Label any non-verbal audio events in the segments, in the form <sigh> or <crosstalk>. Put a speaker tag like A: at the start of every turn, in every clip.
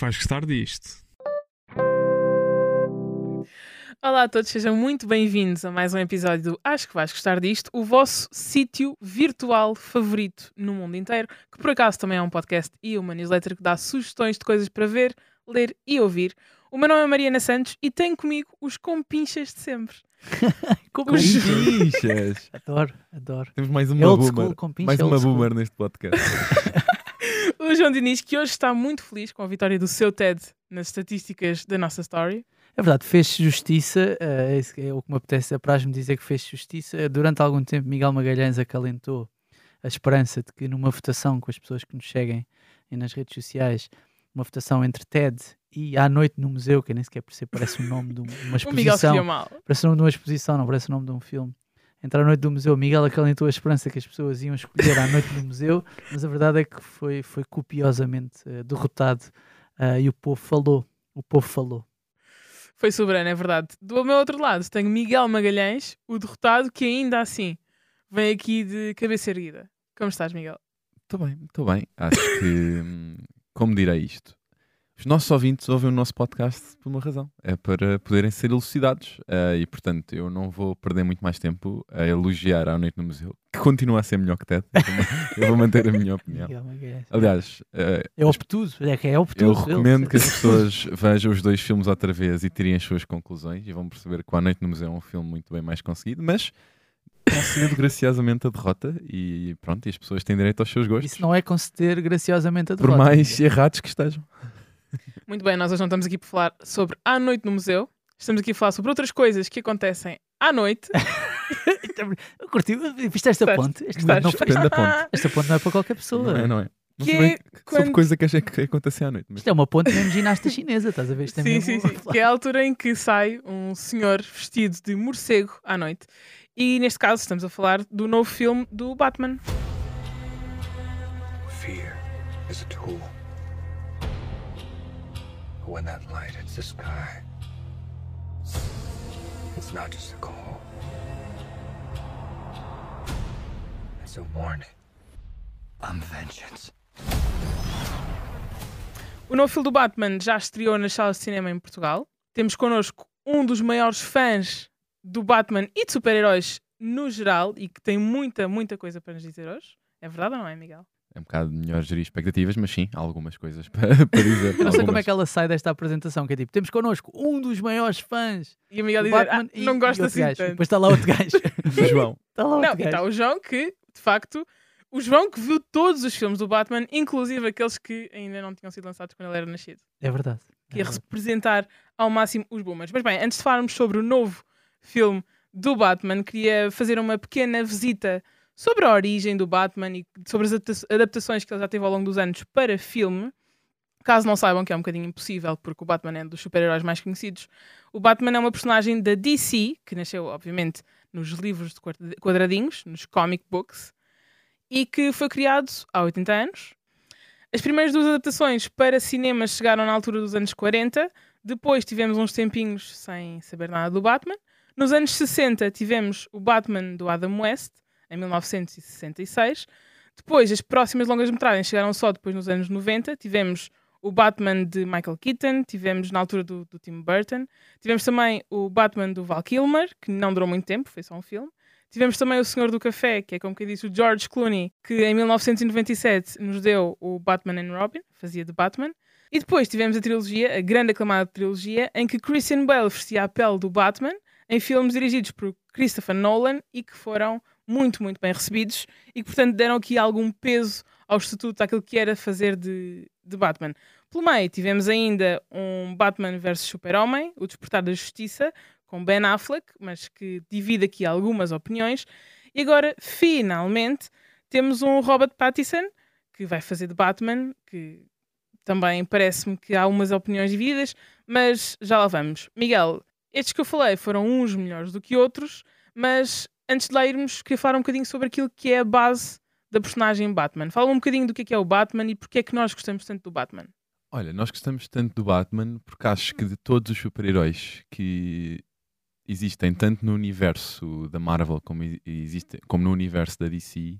A: que vais gostar disto.
B: Olá a todos, sejam muito bem-vindos a mais um episódio do Acho que vais gostar disto, o vosso sítio virtual favorito no mundo inteiro, que por acaso também é um podcast e uma newsletter que dá sugestões de coisas para ver, ler e ouvir. O meu nome é Mariana Santos e tenho comigo os compinchas de sempre.
C: Com
B: Os-
C: pinchas.
D: Adoro, adoro.
C: Temos mais
D: É
C: uma
D: old
C: boomer. mais
D: é
C: uma boomer neste podcast. <laughs>
B: O João Diniz, que hoje está muito feliz com a vitória do seu TED nas estatísticas da nossa story.
D: É verdade, fez-se justiça, eh, é é o que me apetece, apraz-me dizer que fez justiça. Durante algum tempo, Miguel Magalhães acalentou a esperança de que numa votação com as pessoas que nos seguem e nas redes sociais, uma votação entre TED e À Noite no Museu, que nem sequer percebo, parece o nome de um- uma <laughs>
B: O Miguel
D: exposição.
B: mal.
D: Parece o nome de uma exposição, não parece o nome de um filme. Entre a noite do museu, Miguel acalentou a esperança que as pessoas iam escolher a noite do museu, <laughs> mas a verdade é que foi, foi copiosamente eh, derrotado eh, e o povo falou. O povo falou.
B: Foi soberano, é verdade. Do meu outro lado tenho Miguel Magalhães, o derrotado, que ainda assim vem aqui de cabeça erguida. Como estás, Miguel?
C: Estou bem, estou bem. Acho que, hum, como direi isto? Os nossos ouvintes ouvem o nosso podcast por uma razão. É para poderem ser elucidados. Ah, e, portanto, eu não vou perder muito mais tempo a elogiar a Noite no Museu, que continua a ser melhor que TED. Eu vou, <laughs> manter a minha opinião.
D: Magalhães.
C: Aliás, ah,
D: É obtuso, é que é obtuso.
C: Eu recomendo que as <laughs> pessoas vejam os dois filmes outra vez e tirem as suas conclusões e vão perceber que A Noite no Museu é um filme muito bem mais conseguido, mas concedendo graciosamente a derrota e pronto, e as pessoas têm direito aos seus gostos,
D: Isso não é conceder graciosamente a
C: por
D: derrota.
C: mais
D: Miguel.
C: errados que estejam. <laughs>
B: Muito bem, nós hoje não estamos aqui para falar sobre a noite no museu. Estamos aqui a falar sobre outras coisas que acontecem à noite. <laughs>
D: Eu curti, viste esta
B: Gostaste?
D: ponte? Este não,
C: Depende da ponte.
D: esta ponte não é para qualquer pessoa.
C: Não é, não é. Não
B: Que
C: sei bem
B: é
C: sobre
B: quando-
C: coisa que achei que ia acontecer à noite. Mas
D: Isto é uma ponte mesmo ginasta chinesa, estás a ver? Isto é
B: sim,
D: mesmo...
B: sim, sim. Que é a <laughs> altura em que sai um senhor vestido de morcego à noite. E neste caso estamos a falar do novo filme do Batman.
E: Fear is a tool. When that light hits the sky, it's not just a call. It's a warning. I'm vengeance.
B: O novo filme do Batman já estreou nas salas de cinema em Portugal. Temos connosco um dos maiores fãs do Batman e de super-heróis no geral e que tem muita, muita coisa para nos dizer hoje. É verdade ou não é, Miguel?
C: É um bocado melhor gerir expectativas, mas sim, há algumas coisas <laughs> para, para dizer.
D: Eu não sei como é
C: Algumas.
D: que ela sai desta apresentação, que é tipo, temos connosco um dos maiores fãs
B: E o Miguel
D: Batman
B: ah,
D: e,
B: não gosto
D: outro
B: assim
D: gajo.
B: Tanto.
D: Depois está lá outro gajo. <laughs>
C: O João.
D: Está lá
B: Não,
D: outro
B: e está
D: gajo.
B: o João que, de facto, o João que viu todos os filmes do Batman, inclusive aqueles que ainda não tinham sido lançados quando ele era nascido.
D: É verdade.
B: Que ia
D: É verdade.
B: representar ao máximo os boomers. Mas bem, antes de falarmos sobre o novo filme do Batman, queria fazer uma pequena visita sobre a origem do Batman e sobre as adapta- adaptações que ele já teve ao longo dos anos para filme. Caso não saibam que é um bocadinho impossível, porque o Batman é um dos super-heróis mais conhecidos. O Batman é uma personagem da DC, que nasceu, obviamente, nos livros de quadra- quadradinhos, nos comic books, e que foi criado há 80 anos. As primeiras duas adaptações para cinema chegaram na altura dos anos 40, depois tivemos uns tempinhos sem saber nada do Batman. Nos anos 60 tivemos o Batman do Adam West, em 1966. Depois, as próximas longas-metragens chegaram só depois nos anos 90. Tivemos o Batman de Michael Keaton, tivemos na altura do, do Tim Burton. Tivemos também o Batman do Val Kilmer, que não durou muito tempo, foi só um filme. Tivemos também o Senhor do Café, que é como que disse o George Clooney, que em 1997 nos deu o Batman and Robin, fazia de Batman. E depois tivemos a trilogia, a grande aclamada trilogia, em que Christian Bale vestia a pele do Batman, em filmes dirigidos por Christopher Nolan e que foram muito, muito bem recebidos e que, portanto, deram aqui algum peso ao estatuto àquilo que era fazer de, de Batman. Pelo meio, tivemos ainda um Batman vs Super-Homem, o Despertar da Justiça, com Ben Affleck, mas que divide aqui algumas opiniões. E agora, finalmente, temos um Robert Pattinson, que vai fazer de Batman, que também parece-me que há umas opiniões divididas, mas já lá vamos. Miguel, estes que eu falei foram uns melhores do que outros, mas antes de lá irmos, queria falar um bocadinho sobre aquilo que é a base da personagem Batman. Fala um bocadinho do que é, que é o Batman e porque é que nós gostamos tanto do Batman.
C: Olha, nós gostamos tanto do Batman porque acho que de todos os super-heróis que existem, tanto no universo da Marvel como, existe, como no universo da DC,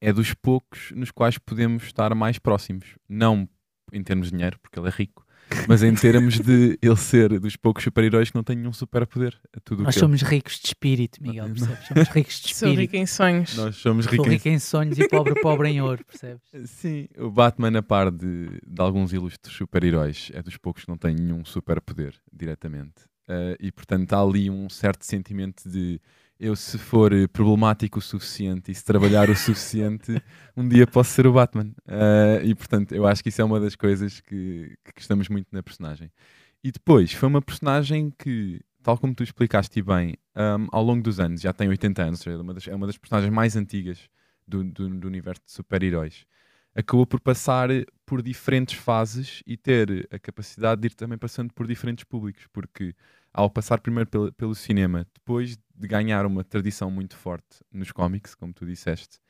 C: é dos poucos nos quais podemos estar mais próximos. Não em termos de dinheiro, porque ele é rico, mas em termos de ele ser dos poucos super-heróis que não têm nenhum superpoder. É tudo
D: Nós
C: que
D: somos ricos de espírito, Miguel, percebes? Somos ricos de <laughs>
B: Sou
D: espírito.
B: rico em sonhos.
C: nós somos
D: Sou
C: ricos. em-
D: rico em sonhos e pobre, pobre em ouro, percebes? <laughs>
C: Sim, o Batman, a par de, de alguns ilustres super-heróis, é dos poucos que não têm nenhum superpoder diretamente. Eh, e portanto há ali um certo sentimento de eu, se for eh, problemático o suficiente e se trabalhar o <laughs> suficiente, um dia posso ser o Batman. Eh, e portanto eu acho que isso é uma das coisas que, que gostamos muito na personagem. E depois foi uma personagem que, tal como tu explicaste bem, ahm, ao longo dos anos, já tem 80 anos, é uma das, é uma das personagens mais antigas do, do, do universo de super-heróis, acabou por passar por diferentes fases e ter a capacidade de ir também passando por diferentes públicos, porque ao passar primeiro pelo, pelo cinema, depois de ganhar uma tradição muito forte nos cómics, como tu disseste,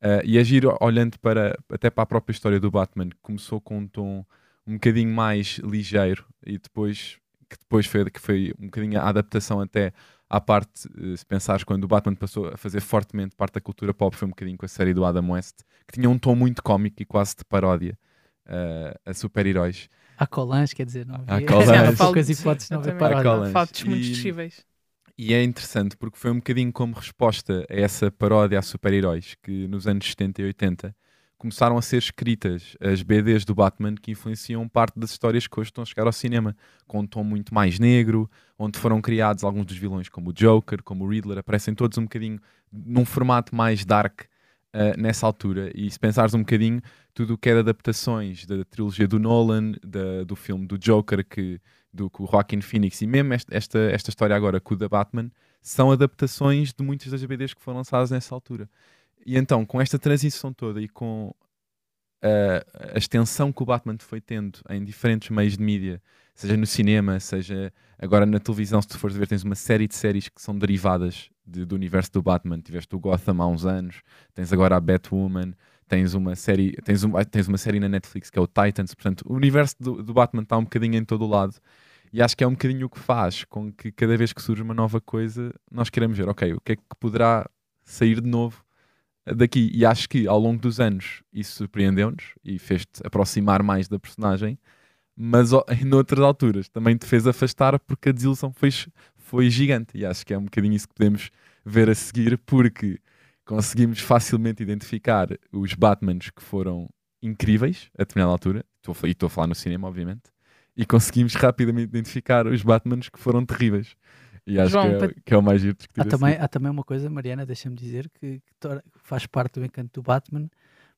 C: eh, e agir olhando para, até para a própria história do Batman, que começou com um tom um bocadinho mais ligeiro e depois que depois foi, que foi um bocadinho a adaptação até à parte, eh, se pensares quando o Batman passou a fazer fortemente parte da cultura pop, foi um bocadinho com a série do Adam West, que tinha um tom muito cómico e quase de paródia eh, a super-heróis.
D: Há colãs, quer dizer, não
C: Há
D: havia
C: Sim, <laughs>
D: poucas hipóteses não.
C: Há
D: paródia.
B: Fatos muito
C: E-
B: possíveis.
C: E é interessante porque foi um bocadinho como resposta a essa paródia a super-heróis que nos anos 70 e 80 começaram a ser escritas as BDs do Batman que influenciam parte das histórias que hoje estão a chegar ao cinema, com um tom muito mais negro, onde foram criados alguns dos vilões, como o Joker, como o Riddler, aparecem todos um bocadinho num formato mais dark eh, nessa altura. E se pensares um bocadinho, tudo o que de adaptações da trilogia do Nolan, da- do filme do Joker, que, do que o Joaquin Phoenix, e mesmo esta, esta, esta história agora com o da Batman, são adaptações de muitas das BDs que foram lançadas nessa altura. E então, com esta transição toda e com a, a extensão que o Batman foi tendo em diferentes meios de mídia, seja no cinema, seja agora na televisão, se tu fores ver, tens uma série de séries que são derivadas de- do universo do Batman. Tiveste o Gotham há uns anos, tens agora a Batwoman, tens uma série, tens, um, tens uma série na Netflix que é o Titans. Portanto, o universo do, do Batman está um bocadinho em todo o lado. E acho que é um bocadinho o que faz com que cada vez que surge uma nova coisa, nós queremos ver, ok, o que é que poderá sair de novo daqui. E acho que ao longo dos anos isso surpreendeu-nos e fez-te aproximar mais da personagem, mas <laughs> em outras alturas também te fez afastar porque a desilusão foi, foi gigante. E acho que é um bocadinho isso que podemos ver a seguir, porque conseguimos facilmente identificar os Batmans que foram incríveis a determinada altura, e estou a falar no cinema, obviamente, e conseguimos rapidamente identificar os Batmans que foram terríveis. E acho
B: João,
C: que, é,
B: para-
C: que é o mais giro discutir
D: Há
C: a
D: também, há também uma coisa, Mariana, deixa-me dizer, que, que faz parte do encanto do Batman,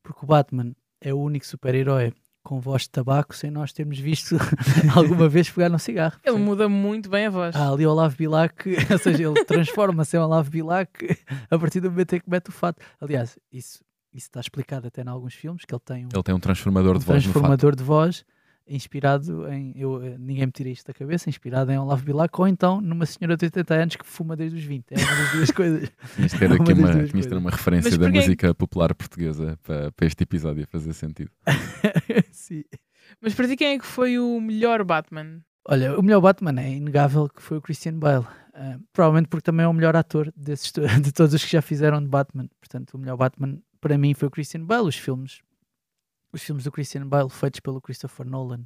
D: porque o Batman é o único super-herói com voz de tabaco sem nós termos visto <laughs> alguma vez pegar num cigarro.
B: Ele muda muito bem a voz.
D: Há ali o Olavo Bilac, <laughs> ou seja, ele transforma-se em Olavo Bilac a partir do momento em que mete o fato. Aliás, isso, isso está explicado até em alguns filmes, que ele tem um,
C: Ele tem um transformador
D: um
C: de voz no fato.
D: transformador de voz inspirado em, eu, eh, ninguém me tira isto da cabeça, inspirado em Olavo Bilac ou então numa senhora de 80 anos que fuma desde os 20. É uma das duas <laughs> coisas.
C: Tinhas de ter
D: Uma
C: aqui uma, ter uma referência
B: Mas
C: da música popular portuguesa para, para este episódio fazer sentido. <laughs>
D: Sim.
B: Mas para ti, quem é que foi o melhor Batman?
D: Olha, o melhor Batman é inegável que foi o Christian Bale. Ah, provavelmente porque também é o melhor ator desses <laughs> de todos os que já fizeram de Batman. Portanto, o melhor Batman para mim foi o Christian Bale. Os filmes, os filmes do Christian Bale feitos pelo Christopher Nolan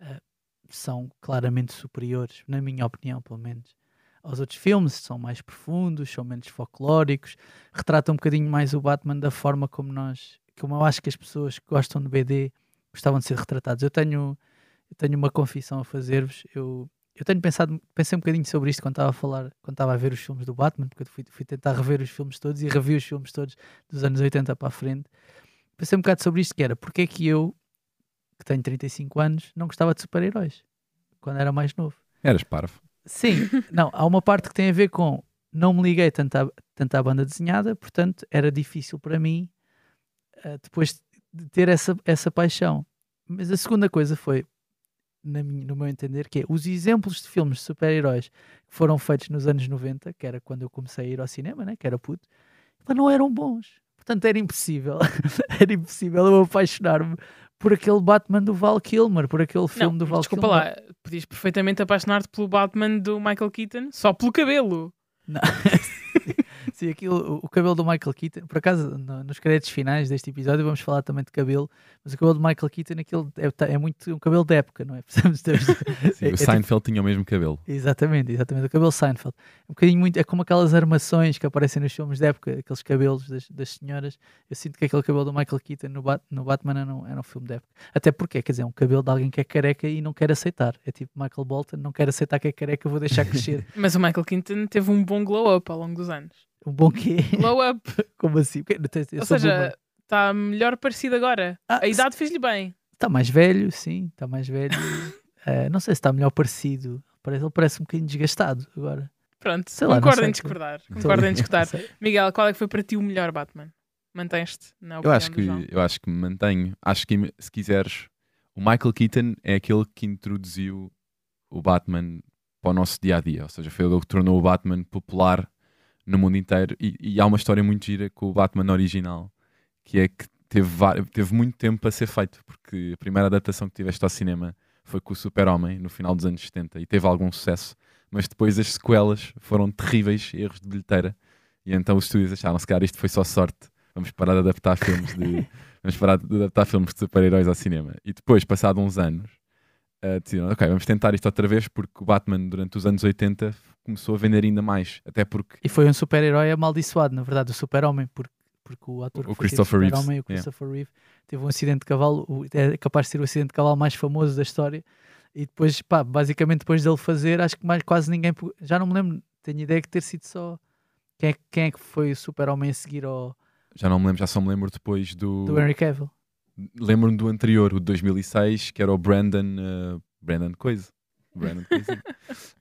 D: ah, são claramente superiores, na minha opinião, pelo menos, aos outros filmes. São mais profundos, são menos folclóricos, retratam um bocadinho mais o Batman da forma como nós, como eu acho que as pessoas que gostam de BD gostavam de ser retratados. Eu tenho eu tenho uma confissão a fazer-vos. Eu, eu tenho pensado, pensei um bocadinho sobre isto quando estava a falar, quando estava a ver os filmes do Batman, porque eu fui, fui tentar rever os filmes todos e revi os filmes todos dos anos 80 para a frente. Pensei um bocado sobre isto que era, porque é que eu, que tenho 35 anos, não gostava de super-heróis quando era mais novo.
C: Eras parvo.
D: Sim, <laughs> não, há uma parte que tem a ver com não me liguei tanto à, tanto à banda desenhada, portanto era difícil para mim eh, depois de ter essa, essa paixão. Mas a segunda coisa foi, na minha- no meu entender, que é os exemplos de filmes de super-heróis que foram feitos nos anos 90, que era quando eu comecei a ir ao cinema, né, que era puto, não eram bons. Portanto, era impossível, <laughs> era impossível eu apaixonar-me por aquele Batman do Val Kilmer, por aquele filme
B: não,
D: do Val
B: desculpa
D: Kilmer.
B: lá, podias perfeitamente apaixonar-te pelo Batman do Michael Keaton só pelo cabelo.
D: Não. <laughs> Sim, aquilo, o, cabelo do Michael Keaton, por acaso, no- nos créditos finais deste episódio vamos falar também de cabelo, mas o cabelo do Michael Keaton aquilo é, tá- é muito um cabelo da época, não é? <laughs> Precisamos <laughs> ter-
C: Sim,
D: é- é
C: o
D: tipo-
C: Seinfeld tinha o mesmo cabelo.
D: Exatamente, exatamente. O cabelo Seinfeld. Um bocadinho muito, é como aquelas armações que aparecem nos filmes da época, aqueles cabelos das, das senhoras. Eu sinto que aquele cabelo do Michael Keaton no, Bat- no Batman era um, era um filme da época. Até porque, quer dizer, é um cabelo de alguém que é careca e não quer aceitar. É tipo Michael Bolton, não quer aceitar que é careca, vou deixar crescer. <laughs>
B: Mas o Michael Keaton teve um bom glow up ao longo dos anos.
D: Um bom quê?
B: Glow up. <laughs>
D: Como assim? Eu eu
B: Ou
D: sou
B: seja, está melhor parecido agora.
D: Ah,
B: a idade fez-lhe bem.
D: Está mais velho, sim, está mais velho. <laughs> Eh, não sei se está melhor parecido. Parece, ele parece um bocadinho desgastado agora.
B: Pronto,
D: Sei lá,
B: concordo
D: sei.
B: em discordar. Concordo em discordar. <laughs> Miguel, qual é que foi para ti o melhor Batman? Mantens-te na
C: Eu
B: opinião
C: acho,
B: do
C: que,
B: João?
C: eu acho que me mantenho. Acho que, se quiseres, o Michael Keaton é aquele que introduziu o Batman para o nosso dia a dia. Ou seja, foi ele que tornou o Batman popular no mundo inteiro. E, e há uma história muito gira com o Batman original, que é que teve, teve muito tempo para ser feito, porque a primeira adaptação que tiveste ao cinema foi com o Super-Homem no final dos anos 70 e teve algum sucesso, mas depois as sequelas foram terríveis erros de bilheteira. E então os estúdios acharam, se calhar isto foi só sorte, vamos parar de adaptar filmes de <laughs> vamos parar de adaptar filmes de super-heróis ao cinema. E depois, passado uns anos, eh, decidiram, ok, vamos tentar isto outra vez, porque o Batman, durante os anos 80, começou a vender ainda mais. Até porque
D: E foi um super-herói amaldiçoado, na verdade, o super-homem, porque, porque o ator
C: O
D: de
C: Christopher Reeves,
D: super-homem, o
C: yeah.
D: Christopher Reeve, teve um acidente de cavalo, o- é capaz de ser o acidente de cavalo mais famoso da história. E depois, pá, basicamente depois dele fazer, acho que mais quase ninguém, já não me lembro, tenho ideia que ter sido só quem é, quem é que foi o super-homem a seguir ao
C: já não me lembro, já só me lembro depois do.
D: do Henry Cavill.
C: Lembro-me do anterior, o de 2006, que era o Brandon. eh, Brandon Coisa. Brandon.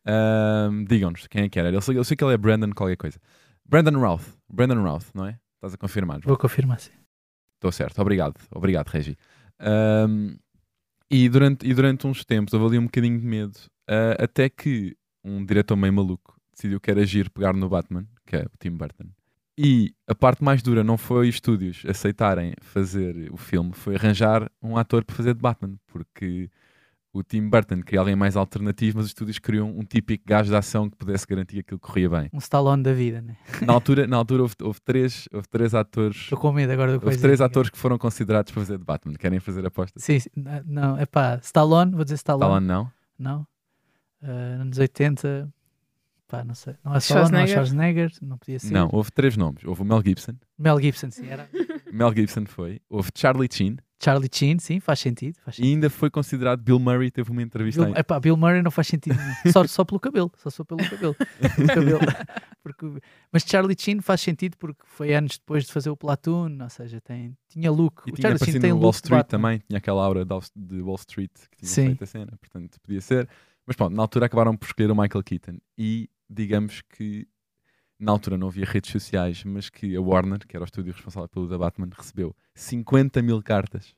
C: Ahm, Digam-nos quem é que era. Eu sei, eu sei que ele é Brandon qualquer coisa. Brandon Routh. Brandon Routh, não é? Estás a confirmar?
D: Vou confirmar, sim.
C: Estou certo, obrigado, obrigado, Regi. Ahm, e, durante, e durante uns tempos houve ali um bocadinho de medo, ah, até que um diretor meio maluco decidiu que era agir pegar no Batman, que é o Tim Burton. E a parte mais dura não foi os estúdios aceitarem fazer o filme, foi arranjar um ator para fazer de Batman, porque o Tim Burton queria alguém mais alternativo, mas os estúdios queriam um típico gajo de ação que pudesse garantir que aquilo corria bem.
D: Um Stallone da vida, né? <laughs>
C: Na altura, na altura houve, houve três, houve três atores
D: Estou com medo agora do que
C: Houve três atores que foram considerados para fazer de Batman. Querem fazer apostas?
D: Sim, sim, não, é pá, Stallone, vou dizer Stallone.
C: Stallone não.
D: Não? Ah, anos 80, pá, não sei. Não é Stallone, não é
B: Schwarzenegger?
D: Não podia ser.
C: Não, houve três nomes. Houve o Mel Gibson.
D: Mel Gibson, sim, era. <laughs>
C: Mel Gibson foi. Houve Charlie Sheen.
D: Charlie Sheen, sim, faz sentido. Faz
C: E
D: sentido.
C: ainda foi considerado Bill Murray. Teve uma entrevista
D: Bill,
C: aí.
D: epá, Bill Murray não faz sentido. <laughs> Só, só pelo cabelo, só só pelo cabelo. Pelo cabelo. <laughs> Porque- mas Charlie Sheen faz sentido porque foi anos depois de fazer o Platoon, ou seja, tem, tinha look.
C: E
D: o
C: tinha
D: Charlie
C: aparecido
D: tem look
C: Wall Street também. Tinha aquela aura de Wall- de Wall Street que tinha
D: Sim.
C: feito a cena. Portanto, podia ser. Mas pronto, na altura acabaram por escolher o Michael Keaton. E digamos que na altura não havia redes sociais, mas que a Warner, que era o estúdio responsável pelo da Batman, recebeu 50 mil cartas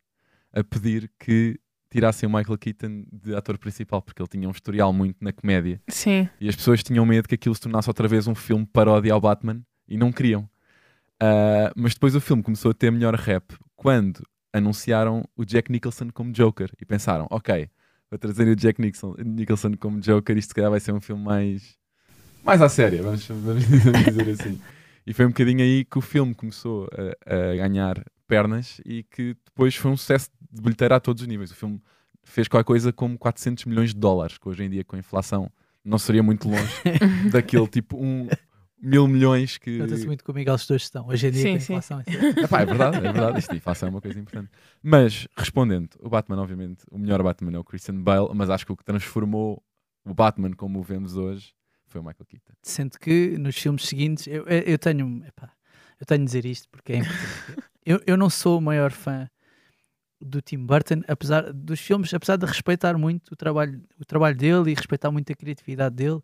C: a pedir que tirassem o Michael Keaton de ator principal, porque ele tinha um historial muito na comédia.
B: Sim.
C: E as pessoas tinham medo que aquilo se tornasse outra vez um filme paródia ao Batman e não queriam. Ah, mas depois o filme começou a ter melhor rap quando anunciaram o Jack Nicholson como Joker e pensaram, ok, vou trazer o Jack Nicholson, Nicholson como Joker, isto se calhar vai ser um filme mais mais à séria, vamos, vamos <laughs> dizer assim. E foi um bocadinho aí que o filme começou a, a ganhar pernas e que depois foi um sucesso de bilheteira a todos os níveis. O filme fez qualquer coisa como 400 milhões de dólares, que hoje em dia com a inflação não seria muito longe <laughs> daquele tipo um mil milhões que...
D: Nota-se muito que o Miguel os dois estão. Hoje em dia,
B: Sim,
D: com a
B: sim.
D: inflação, isso é- <laughs>
C: Epá, é verdade, é verdade. Isto, a inflação é uma coisa importante. Mas, respondendo, o Batman, obviamente, o melhor Batman é o Christian Bale, mas acho que o que transformou o Batman como o vemos hoje foi o Michael Keaton.
D: Sendo que nos filmes seguintes, eu, eu, tenho, epá, eu tenho de dizer isto porque é importante. eu, eu não sou o maior fã do Tim Burton, apesar dos filmes, apesar de respeitar muito o trabalho, o trabalho dele e respeitar muito a criatividade dele,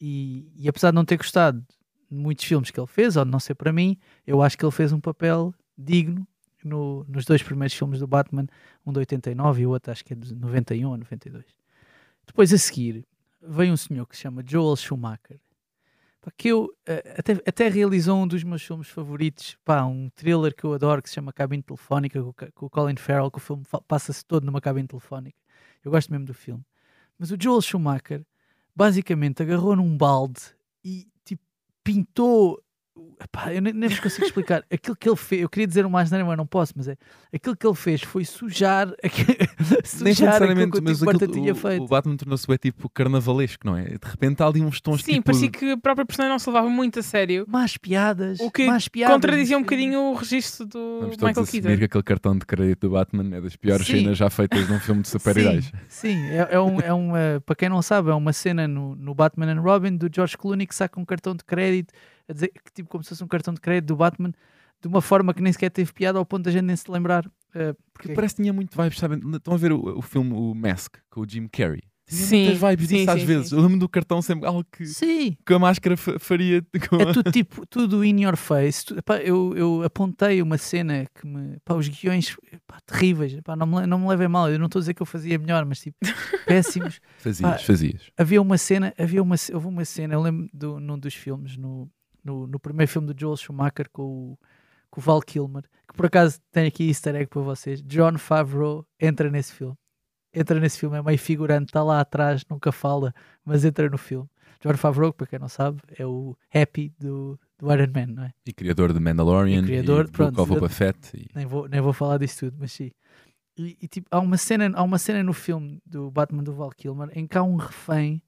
D: e, e apesar de não ter gostado de muitos filmes que ele fez, ou de não ser para mim, eu acho que ele fez um papel digno no- nos dois primeiros filmes do Batman, um de 89 e o outro acho que é de 91 ou 92. Depois a seguir, vem um senhor que se chama Joel Schumacher, pá, que eu eh, até, até realizou um dos meus filmes favoritos, pá, um thriller que eu adoro que se chama Cabine Telefónica com, o Colin Farrell, que o filme passa-se todo numa cabine telefónica. Eu gosto mesmo do filme. Mas o Joel Schumacher basicamente agarrou num balde e tipo, pintou epá, eu nem, nem vos consigo explicar. <laughs> Aquilo que ele fez, eu queria dizer uma asneira, mas não posso, mas é aquilo que ele fez foi sujar, <laughs> aque-
C: Nem
D: sujar aquilo que o tinha feito.
C: o Batman tornou-se bem tipo carnavalesco, não é? De repente há ali uns tons
B: Sim,
C: tipo.
B: parecia que a própria personagem não se levava muito a sério.
D: Más piadas,
B: O que
D: más piadas
B: Contradizia um bocadinho o registro do
C: Vamos todos
B: Michael Keaton.
C: que aquele cartão de crédito do Batman é das piores
D: Sim.
C: cenas já feitas num filme de <laughs> super-heróis.
D: Sim, é, é um, é um, eh, para quem não sabe, é uma cena no, no Batman and Robin do George Clooney que saca um cartão de crédito, a dizer, que, tipo como se fosse um cartão de crédito do Batman, de uma forma que nem sequer teve piada ao ponto da gente nem se lembrar. eh,
C: Porque
D: porque-
C: parece que tinha muito vibes, sabem? Estão a ver o, o filme o Mask com o Jim Carrey? Tinha
B: Sim,
C: muitas vibes
B: sim,
C: disso às
B: sim,
C: vezes.
B: sim.
C: Eu lembro do cartão sempre algo que,
D: Sim,
C: que a máscara fa- faria. <laughs> com
D: é tudo tipo, tudo in your face. Tu- eu, eu apontei uma cena que me. Pá, os guiões epá, terríveis. Não, me, não me levem mal, eu não estou a dizer que eu fazia melhor, mas tipo, <laughs> péssimos.
C: Fazias,
D: Pá,
C: fazias.
D: havia uma cena, havia uma, houve uma cena, eu lembro do, num dos filmes, no, no, no primeiro filme do Joel Schumacher com o, com o Val Kilmer, que por acaso tem aqui easter egg para vocês. John Favreau entra nesse filme. Entra nesse filme, é meio figurante, está lá atrás, nunca fala, mas entra no filme. John Favreau, para quem não sabe, é o Happy do, do Iron Man, não é?
C: E criador de Mandalorian,
D: E criador,
C: e
D: pronto,
C: Book of. E...
D: nem vou, nem vou falar disso tudo, mas sim. E, e, tipo, há uma, cena, há uma cena no filme do Batman do Val Kilmer em que há um refém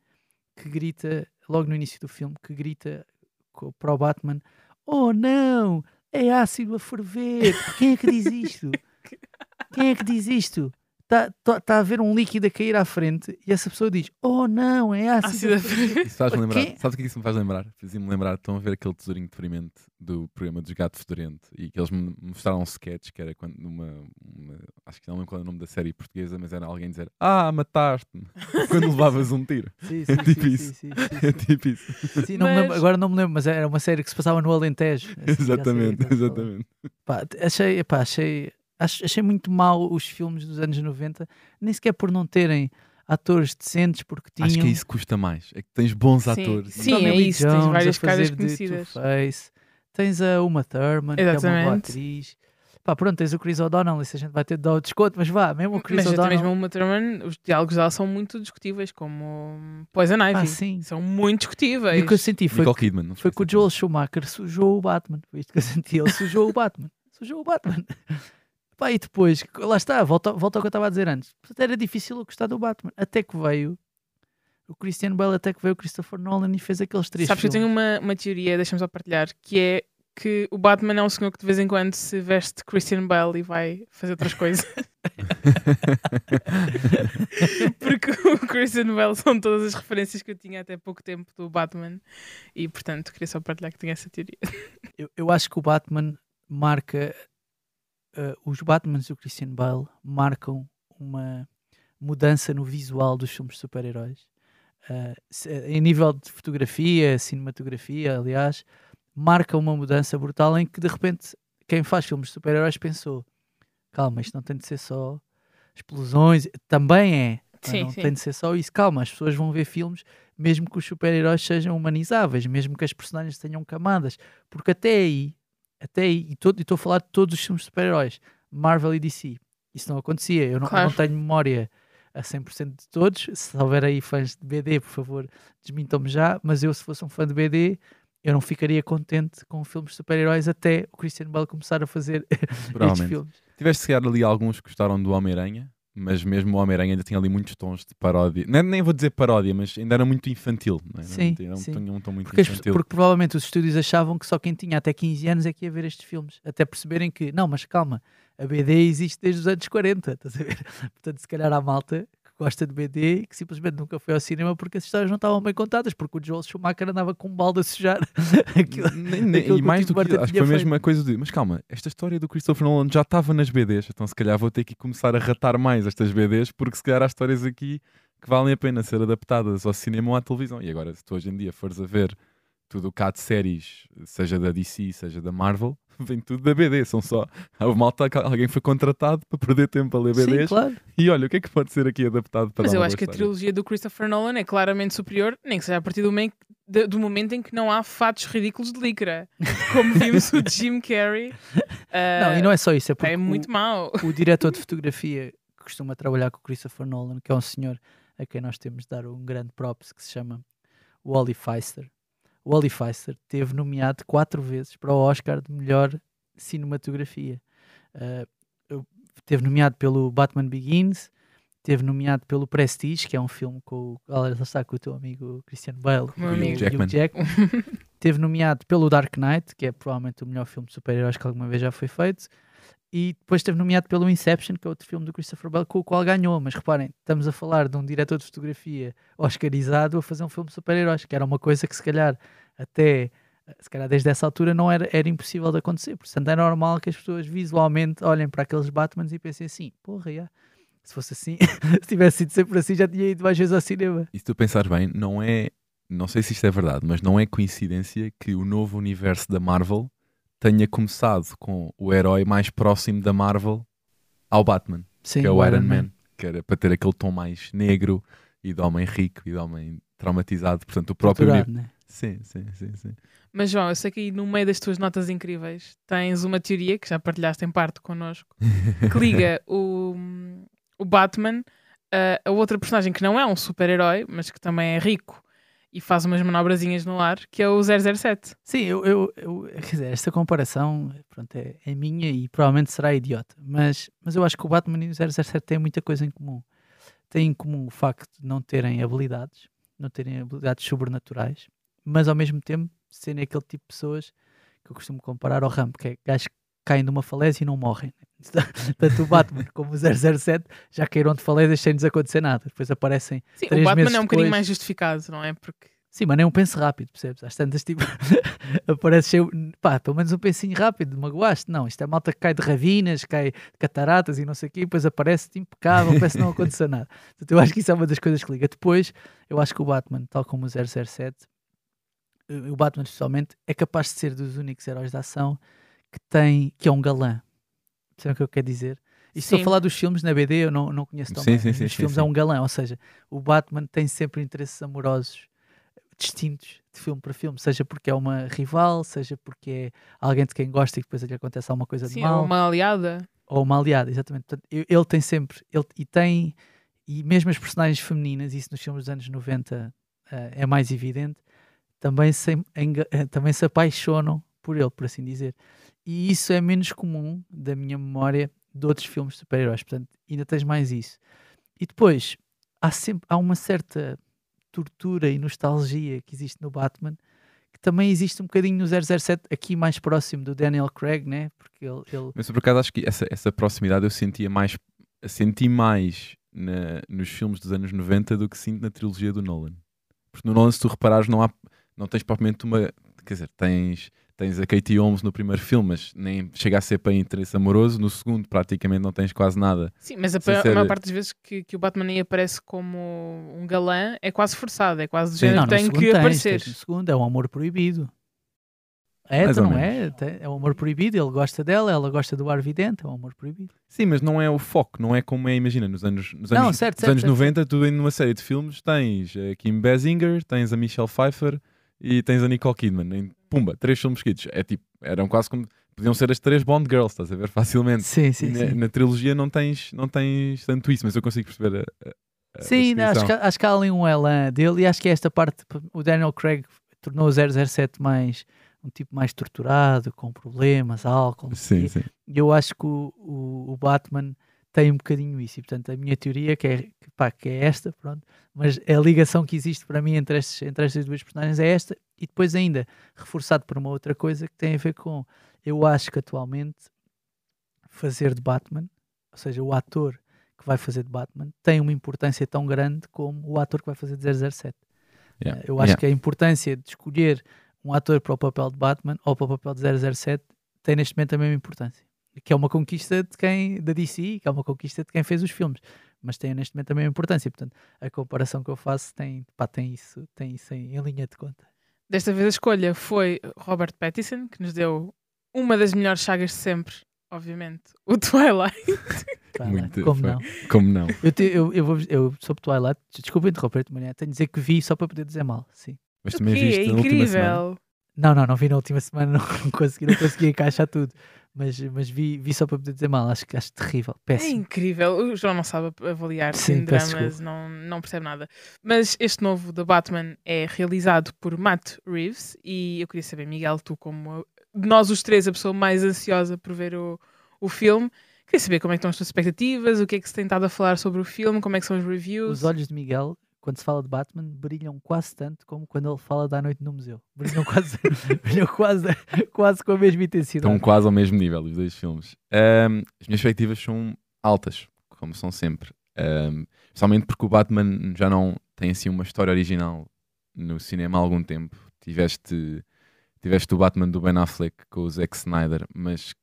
D: que grita, logo no início do filme, que grita para o Batman: Oh não, é ácido a ferver. Quem é que diz isto? <laughs> Quem é que diz isto? Está tá, tá a haver um líquido a cair à frente e essa pessoa diz: Oh não, é ácido,
B: Ácido.
C: Isso faz-me lembrar. Sabes o que é que isso me faz lembrar? Fazia-me lembrar. Estão a ver aquele tesourinho deprimente do programa dos Gato Fedorento e que eles me mostraram um sketch que era quando numa. uma- acho que não lembro qual é o nome da série portuguesa, mas era alguém dizer Ah, mataste-me <laughs> quando levavas um tiro.
D: Sim,
C: É
D: sim,
C: tipo
D: sim,
C: isso.
D: sim, <laughs> sim, sim,
C: É tipo isso.
D: Sim, não me lembro-
B: Mas-
D: agora não me lembro, mas era uma série que se passava no Alentejo. Assim,
C: exatamente, exatamente.
D: Pá, achei, epá, achei, ach- achei muito mal os filmes dos anos 90, nem sequer por não terem atores decentes, porque tinham.
C: Acho que é isso que custa mais. É que tens bons
B: Sim,
C: atores.
B: sim.
D: Tommy
B: é
D: Lee
B: isso, tens
D: Jones
B: várias
D: a fazer
B: caras conhecidas.
D: Two-Face, tens a Uma Thurman, que é uma boa
B: Exatamente.
D: atriz. Pá, pronto, tens o Chris O'Donnell, isso a gente vai ter de dar o desconto, mas vá, mesmo o Chris
B: Mas até
D: O'Donnell.
B: mesmo uma Thurman, os diálogos dela são muito discutíveis, como Poison Ivy.
D: Ah, sim.
B: São muito discutíveis.
D: E o que eu senti foi,
C: Nicole
D: que,
C: Kidman.
D: foi que o
C: esquece
D: Joel Schumacher sujou o Batman. Foi isto que eu senti, ele sujou o Batman. <laughs> Sujou o Batman. Pá, e depois, lá está, volta, volta ao que eu estava a dizer antes. Era difícil eu gostar do Batman. Até que veio o Christian Bale, até que veio o Christopher Nolan e fez aqueles três
B: Sabes que eu tenho uma, uma teoria, deixa-me só partilhar, que é que o Batman é um senhor que de vez em quando se veste Christian Bale e vai fazer outras coisas. <laughs> <laughs> Porque o Christian Bale são todas as referências que eu tinha até pouco tempo do Batman e portanto queria só partilhar que tinha essa teoria.
D: Eu, eu acho que o Batman marca. Eh, os Batmans do Christian Bale marcam uma mudança no visual dos filmes de super-heróis. Se- em nível de fotografia, cinematografia, aliás, marca uma mudança brutal em que de repente quem faz filmes de super-heróis pensou: calma, isto não tem de ser só explosões, também é.
B: Sim,
D: não
B: sim.
D: tem de ser só isso. Calma, as pessoas vão ver filmes mesmo que os super-heróis sejam humanizáveis, mesmo que as personagens tenham camadas, porque até aí, até aí, e estou a falar de todos os filmes de super-heróis, Marvel e DC, isso não acontecia. Eu não,
B: Claro.
D: não tenho memória a 100% de todos. Se houver aí fãs de BD, por favor, desmintam-me já. Mas eu, se fosse um fã de BD, eu não ficaria contente com filmes de super-heróis até o Christian Bale começar a fazer <laughs> estes filmes.
C: Tiveste se calhar ali alguns que gostaram do Homem-Aranha, mas mesmo o Homem-Aranha ainda tinha ali muitos tons de paródia. Nem, nem vou dizer paródia, mas ainda era muito infantil. Não é?
D: Sim,
C: Era um,
D: sim.
C: tinha um tom muito
D: Porque,
C: infantil.
D: porque provavelmente os estúdios achavam que só quem tinha até 15 anos é que ia ver estes filmes. Até perceberem que, não, mas calma, a BD existe desde os anos 40, estás a ver? <laughs> Portanto, se calhar há malta gosta de BD e que simplesmente nunca foi ao cinema porque as histórias não estavam bem contadas, porque o Joel Schumacher andava com um balde a sujar <laughs> aquilo.
C: Nem- nem-
D: aquilo
C: e mais do que acho que foi a coisa de mas calma, esta história do Christopher Nolan já estava nas BDs, então se calhar vou ter que começar a ratar mais estas BDs, porque se calhar há histórias aqui que valem a pena ser adaptadas ao cinema ou à televisão. E agora, se tu hoje em dia fores a ver tudo o que há de séries, seja da DC, seja da Marvel, <laughs> vem tudo da BD, são só. Uma malta que alguém foi contratado para perder tempo a ler
D: Sim,
C: BDs
D: claro.
C: e olha, o que é que pode ser aqui adaptado para
B: Mas eu acho
C: boa
B: que a
C: história?
B: trilogia do Christopher Nolan é claramente superior, nem que seja a partir do, momento- do momento em que não há fatos ridículos de licra, <laughs> como vimos o Jim Carrey.
D: Não, e não é só isso, é porque
B: é
D: o-
B: muito mau.
D: o diretor de fotografia que costuma trabalhar com o Christopher Nolan, que é um senhor a quem nós temos de dar um grande props, que se chama Wally Feister. O Wally Pfister teve nomeado quatro vezes para o Oscar de melhor cinematografia. Uh, teve nomeado pelo Batman Begins, teve nomeado pelo Prestige, que é um filme com, o- lá está com o teu amigo Christian Bale
B: Meu
D: e o
B: amigo.
D: Hugh
C: Jackman.
D: Jackman. <laughs> teve nomeado pelo Dark Knight, que é provavelmente o melhor filme de super-heróis que alguma vez já foi feito. E depois teve nomeado pelo Inception, que é outro filme do Christopher Bale, com o qual ganhou. Mas reparem, estamos a falar de um diretor de fotografia oscarizado a fazer um filme super-heróis, que era uma coisa que se calhar até, se calhar desde essa altura não era, era impossível de acontecer. Portanto, é normal que as pessoas visualmente olhem para aqueles Batmans e pensem assim, porra, se fosse assim, <laughs> se tivesse sido sempre assim, já tinha ido mais vezes ao cinema.
C: E se tu pensares bem, não é. Não sei se isto é verdade, mas não é coincidência que o novo universo da Marvel tenha começado com o herói mais próximo da Marvel ao Batman,
D: Sim,
C: que é o Iron Man, que era para ter aquele tom mais negro e de homem rico e de homem traumatizado. Portanto, o próprio.
D: Torturado,
C: uni-
D: né?
C: Sim, sim, sim, sim.
B: Mas João, eu sei que aí no meio das tuas notas incríveis tens uma teoria que já partilhaste em parte connosco <laughs> que liga o, o Batman a, a outra personagem que não é um super-herói, mas que também é rico e faz umas manobrazinhas no ar, que é o 007.
D: Sim, eu, eu, eu- quer dizer, esta comparação pronto, é, é minha e provavelmente será idiota, mas, mas eu acho que o Batman e o 007 têm muita coisa em comum. Têm em comum o facto de não terem habilidades, não terem habilidades sobrenaturais, mas ao mesmo tempo serem aquele tipo de pessoas que eu costumo comparar ao Rambo, que é gajos que caem de uma falésia e não morrem. <laughs> Tanto o Batman como o 007 já caíram de falésias sem lhes acontecer nada. Depois aparecem
B: Sim,
D: Três
B: o Batman é um bocadinho mais justificado, não é? Porque
D: Sim, mas nem um penso rápido, percebes? Às tantas, tipo, <laughs> aparece cheio, pá, pelo menos um pensinho rápido, magoaste. Não, isto é malta que cai de ravinas, cai de cataratas e não sei o quê, e depois aparece impecável, parece que não aconteceu nada. <laughs> Portanto, eu acho que isso é uma das coisas que liga. Depois, eu acho que o Batman, tal como o 007, eh, o Batman especialmente, é capaz de ser dos únicos heróis de ação que tem, que é um galã. Sabe o que eu quero dizer? E estou a
B: Sim.
D: falar dos filmes na BD, eu não, não conheço tão
C: Sim,
D: bem,
C: sim, sim,
D: nos
C: sim,
D: filmes
C: sim.
D: é um galã, ou seja, o Batman tem sempre interesses amorosos distintos de filme para filme, seja porque é uma rival, seja porque é alguém de quem gosta e depois lhe acontece alguma coisa de mal,
B: é uma aliada.
D: ou uma aliada, exatamente. Portanto, ele tem sempre, ele, e tem, e mesmo as personagens femininas, isso nos filmes dos anos 90 eh, é mais evidente, também se, enga- eh, também se apaixonam por ele, por assim dizer. E isso é menos comum da minha memória de outros filmes de super-heróis, portanto, ainda tens mais isso. E depois, há sempre, há uma certa tortura e nostalgia que existe no Batman, que também existe um bocadinho no 007, aqui mais próximo do Daniel Craig, né? Porque ele, ele
C: Mas por acaso acho que essa, essa proximidade eu sentia mais, senti mais na- nos filmes dos anos 90 do que sinto na trilogia do Nolan. Porque no Nolan, se tu reparares, não, há, não tens propriamente uma. Quer dizer, tens, tens a Katie Holmes no primeiro filme, mas nem chega a ser para interesse amoroso. No segundo, praticamente não tens quase nada.
B: Sim, mas a, pa- a
C: ser-
B: maior parte das vezes que, que o Batman aí aparece como um galã é quase forçado, é quase do género
D: Não,
B: tem que
D: tens,
B: aparecer.
D: tens no segundo é um amor proibido. É,
C: Mais
D: então não é? É um amor proibido, ele gosta dela, ela gosta do ar vidente, é um amor proibido.
C: Sim, mas não é o foco, não é como é, imagina, nos anos, nos
D: Não,
C: anos,
D: certo,
C: nos
D: certo,
C: anos
D: certo,
C: 90, tu numa série de filmes tens a Kim Basinger, tens a Michelle Pfeiffer e tens a Nicole Kidman. Pumba, três filmes seguidos. É tipo, eram quase como. Podiam ser as três Bond Girls, estás a ver? <laughs> Facilmente.
D: Sim,
C: E
D: sim,
C: na,
D: sim.
C: na trilogia não tens, não tens tanto isso, mas eu consigo perceber a, a- a
D: Sim, não, acho, que, acho que há ali um elan dele e acho que é esta parte, o Daniel Craig tornou o 007 mais um tipo mais torturado, com problemas, álcool.
C: Sim,
D: quê.
C: sim.
D: E eu acho que o, o, o Batman tem um bocadinho isso. E portanto, a minha teoria que é, que, pá, que é esta, pronto, mas a ligação que existe para mim entre, estes, entre estas duas personagens é esta, e depois ainda reforçado por uma outra coisa que tem a ver com eu acho que atualmente fazer de Batman, ou seja, o ator que vai fazer de Batman, tem uma importância tão grande como o ator que vai fazer de 007.
C: Yeah.
D: Eh, Eu acho
C: Yeah.
D: que a importância de escolher um ator para o papel de Batman ou para o papel de 007 tem neste momento a mesma importância. Que é uma conquista de quem, da DC, que é uma conquista de quem fez os filmes, mas tem neste momento a mesma importância. Portanto, a comparação que eu faço tem, pá, tem isso, tem isso em, em linha de conta.
B: Desta vez a escolha foi Robert Pattinson, que nos deu uma das melhores sagas de sempre, obviamente, o <laughs> Twilight.
D: Twilight,
C: Muito,
D: como
C: foi.
D: não?
C: Como não?
D: Eu, te- eu, eu, vou, eu sobre Twilight, desculpa interromper-te, Maria, tenho de dizer que vi só para poder dizer mal, sim.
C: Mas também viste
B: é
C: na última semana.
B: incrível.
D: Não, não, não vi na última semana, não, <laughs> não consegui, não consegui encaixar tudo. Mas, mas vi, vi só para poder dizer mal, acho que acho terrível,
B: É
D: péssimo.
B: incrível. O João não sabe avaliar
D: Sim,
B: dramas, não, não percebe nada. Mas este novo The Batman é realizado por Matt Reeves e eu queria saber, Miguel, tu como de nós os três a pessoa mais ansiosa por ver o, o filme, queria saber como é que estão as tuas expectativas, o que é que se tem estado a falar sobre o filme, como é que são os reviews.
D: Os olhos de Miguel, quando se fala de Batman, brilham quase tanto como quando ele fala da noite no museu. Brilham quase, <laughs> brilham quase, quase com a mesma intensidade.
C: Estão quase ao mesmo nível os dois filmes. Ahm, as minhas expectativas são altas, como são sempre. Ahm, Principalmente porque o Batman já não tem assim uma história original no cinema há algum tempo. Tiveste, tiveste o Batman do Ben Affleck com o Zack Snyder, mas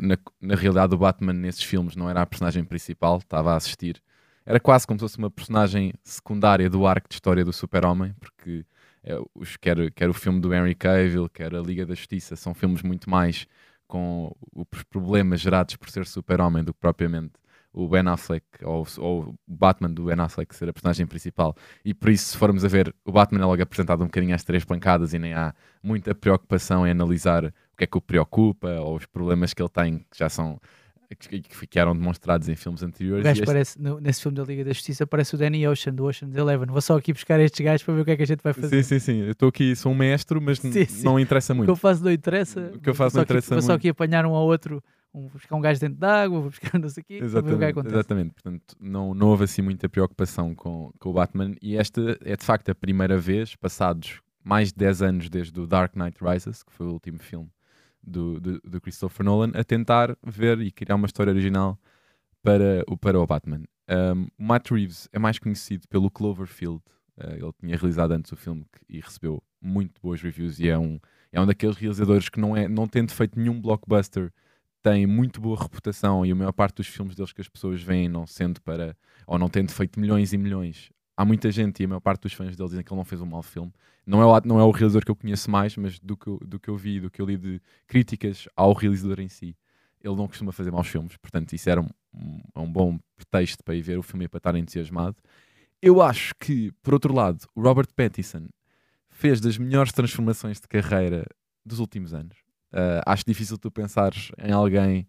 C: na, na realidade o Batman nesses filmes não era a personagem principal, estava a assistir. Era quase como se fosse uma personagem secundária do arco de história do Super-Homem, porque é, os, quer, quer o filme do Henry Cavill, quer a Liga da Justiça, são filmes muito mais com os problemas gerados por ser super-homem do que propriamente o Ben Affleck ou, ou o Batman do Ben Affleck ser a personagem principal. E por isso, se formos a ver, o Batman é logo apresentado um bocadinho às três pancadas e nem há muita preocupação em analisar o que é que o preocupa ou os problemas que ele tem, que já são que, que ficaram demonstrados em filmes anteriores. este-
D: parece, no- nesse filme da Liga da Justiça, parece o Danny Ocean, do Ocean's Eleven. Vou só aqui buscar estes gajos para ver o que é que a gente vai fazer.
C: Sim, sim, sim. Eu estou aqui, sou um mestre, mas
D: Sim, sim.
C: não interessa
D: O que
C: muito.
D: eu faço não interessa.
C: O que eu faço não
D: aqui-
C: interessa
D: Vou só
C: muito.
D: aqui apanhar um ao outro, um, vou buscar um gajo dentro d'água, vou buscar <laughs> não sei o quê, ver o que é
C: Exatamente, exatamente. Portanto, não, não houve assim muita preocupação com, com o Batman. E esta é de facto a primeira vez, passados mais de 10 anos desde o Dark Knight Rises, que foi o último filme do, do, do Christopher Nolan, a tentar ver e criar uma história original para o, para o Batman. Um, o Matt Reeves é mais conhecido pelo Cloverfield. Uh, ele tinha realizado antes o filme que- e recebeu muito boas reviews e é um, é um daqueles realizadores que não, é, não tendo feito nenhum blockbuster tem muito boa reputação e a maior parte dos filmes deles que as pessoas veem não sendo para ou não tendo feito milhões e milhões há muita gente e a maior parte dos fãs dele dizem que ele não fez um mau filme. Não é o, não é o realizador que eu conheço mais mas do que, eu- do que eu vi do que eu li de críticas ao realizador em si ele não costuma fazer maus filmes. Portanto isso era um, um, um bom pretexto para ir ver o filme e para estar entusiasmado. Eu acho que por outro lado o Robert Pattinson fez das melhores transformações de carreira dos últimos anos. Uh, acho difícil tu pensares em alguém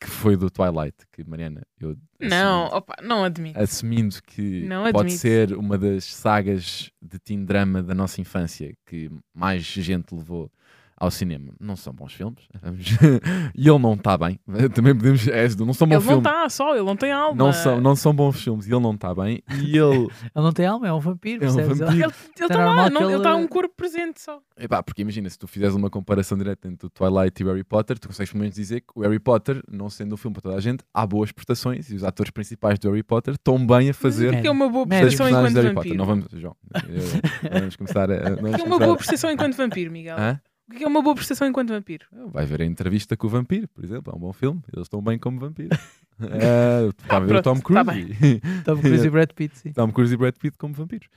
C: que foi do Twilight, que Mariana, eu
B: Não,
C: assumindo,
B: opa, não admito.
C: assumindo que
B: Não
C: pode
B: admito.
C: ser uma das sagas de teen drama da nossa infância que mais gente levou ao cinema. Não são bons filmes. <laughs> e ele não está bem. <laughs> Também podemos. É, não são bons
B: Ele não
C: filmes.
B: está só, ele não tem alma.
C: Não são, não são bons filmes e ele não está bem. E <laughs> ele.
D: Ele não tem alma, é um vampiro,
C: É um vampiro.
B: Ele
D: É
B: está lá,
D: normal
B: não, ele está
D: ele-
B: um corpo presente só.
C: Epá, porque imagina, se tu fizeres uma comparação direta entre o Twilight e o Harry Potter, tu consegues pelo menos dizer que o Harry Potter, não sendo um filme para toda a gente, há boas prestações e os atores principais do Harry Potter estão bem a fazer
B: Que é uma boa prestação enquanto vampiro.
C: Não vamos, João, eu- não vamos começar a. não
B: O
C: vamos
B: que é uma
C: começar
B: boa prestação enquanto vampiro, Miguel?
C: Hã?
B: O que é uma boa prestação enquanto vampiro?
C: Vai ver a entrevista com o vampiro, por exemplo, é um bom filme, eles estão bem como vampiro. <laughs> É, Está a ver o
B: pronto,
C: Tom
B: tá
C: Cruise. <laughs>
D: Tom Cruise e Brad Pitt, sim.
C: Tom Cruise e Brad Pitt como vampiros.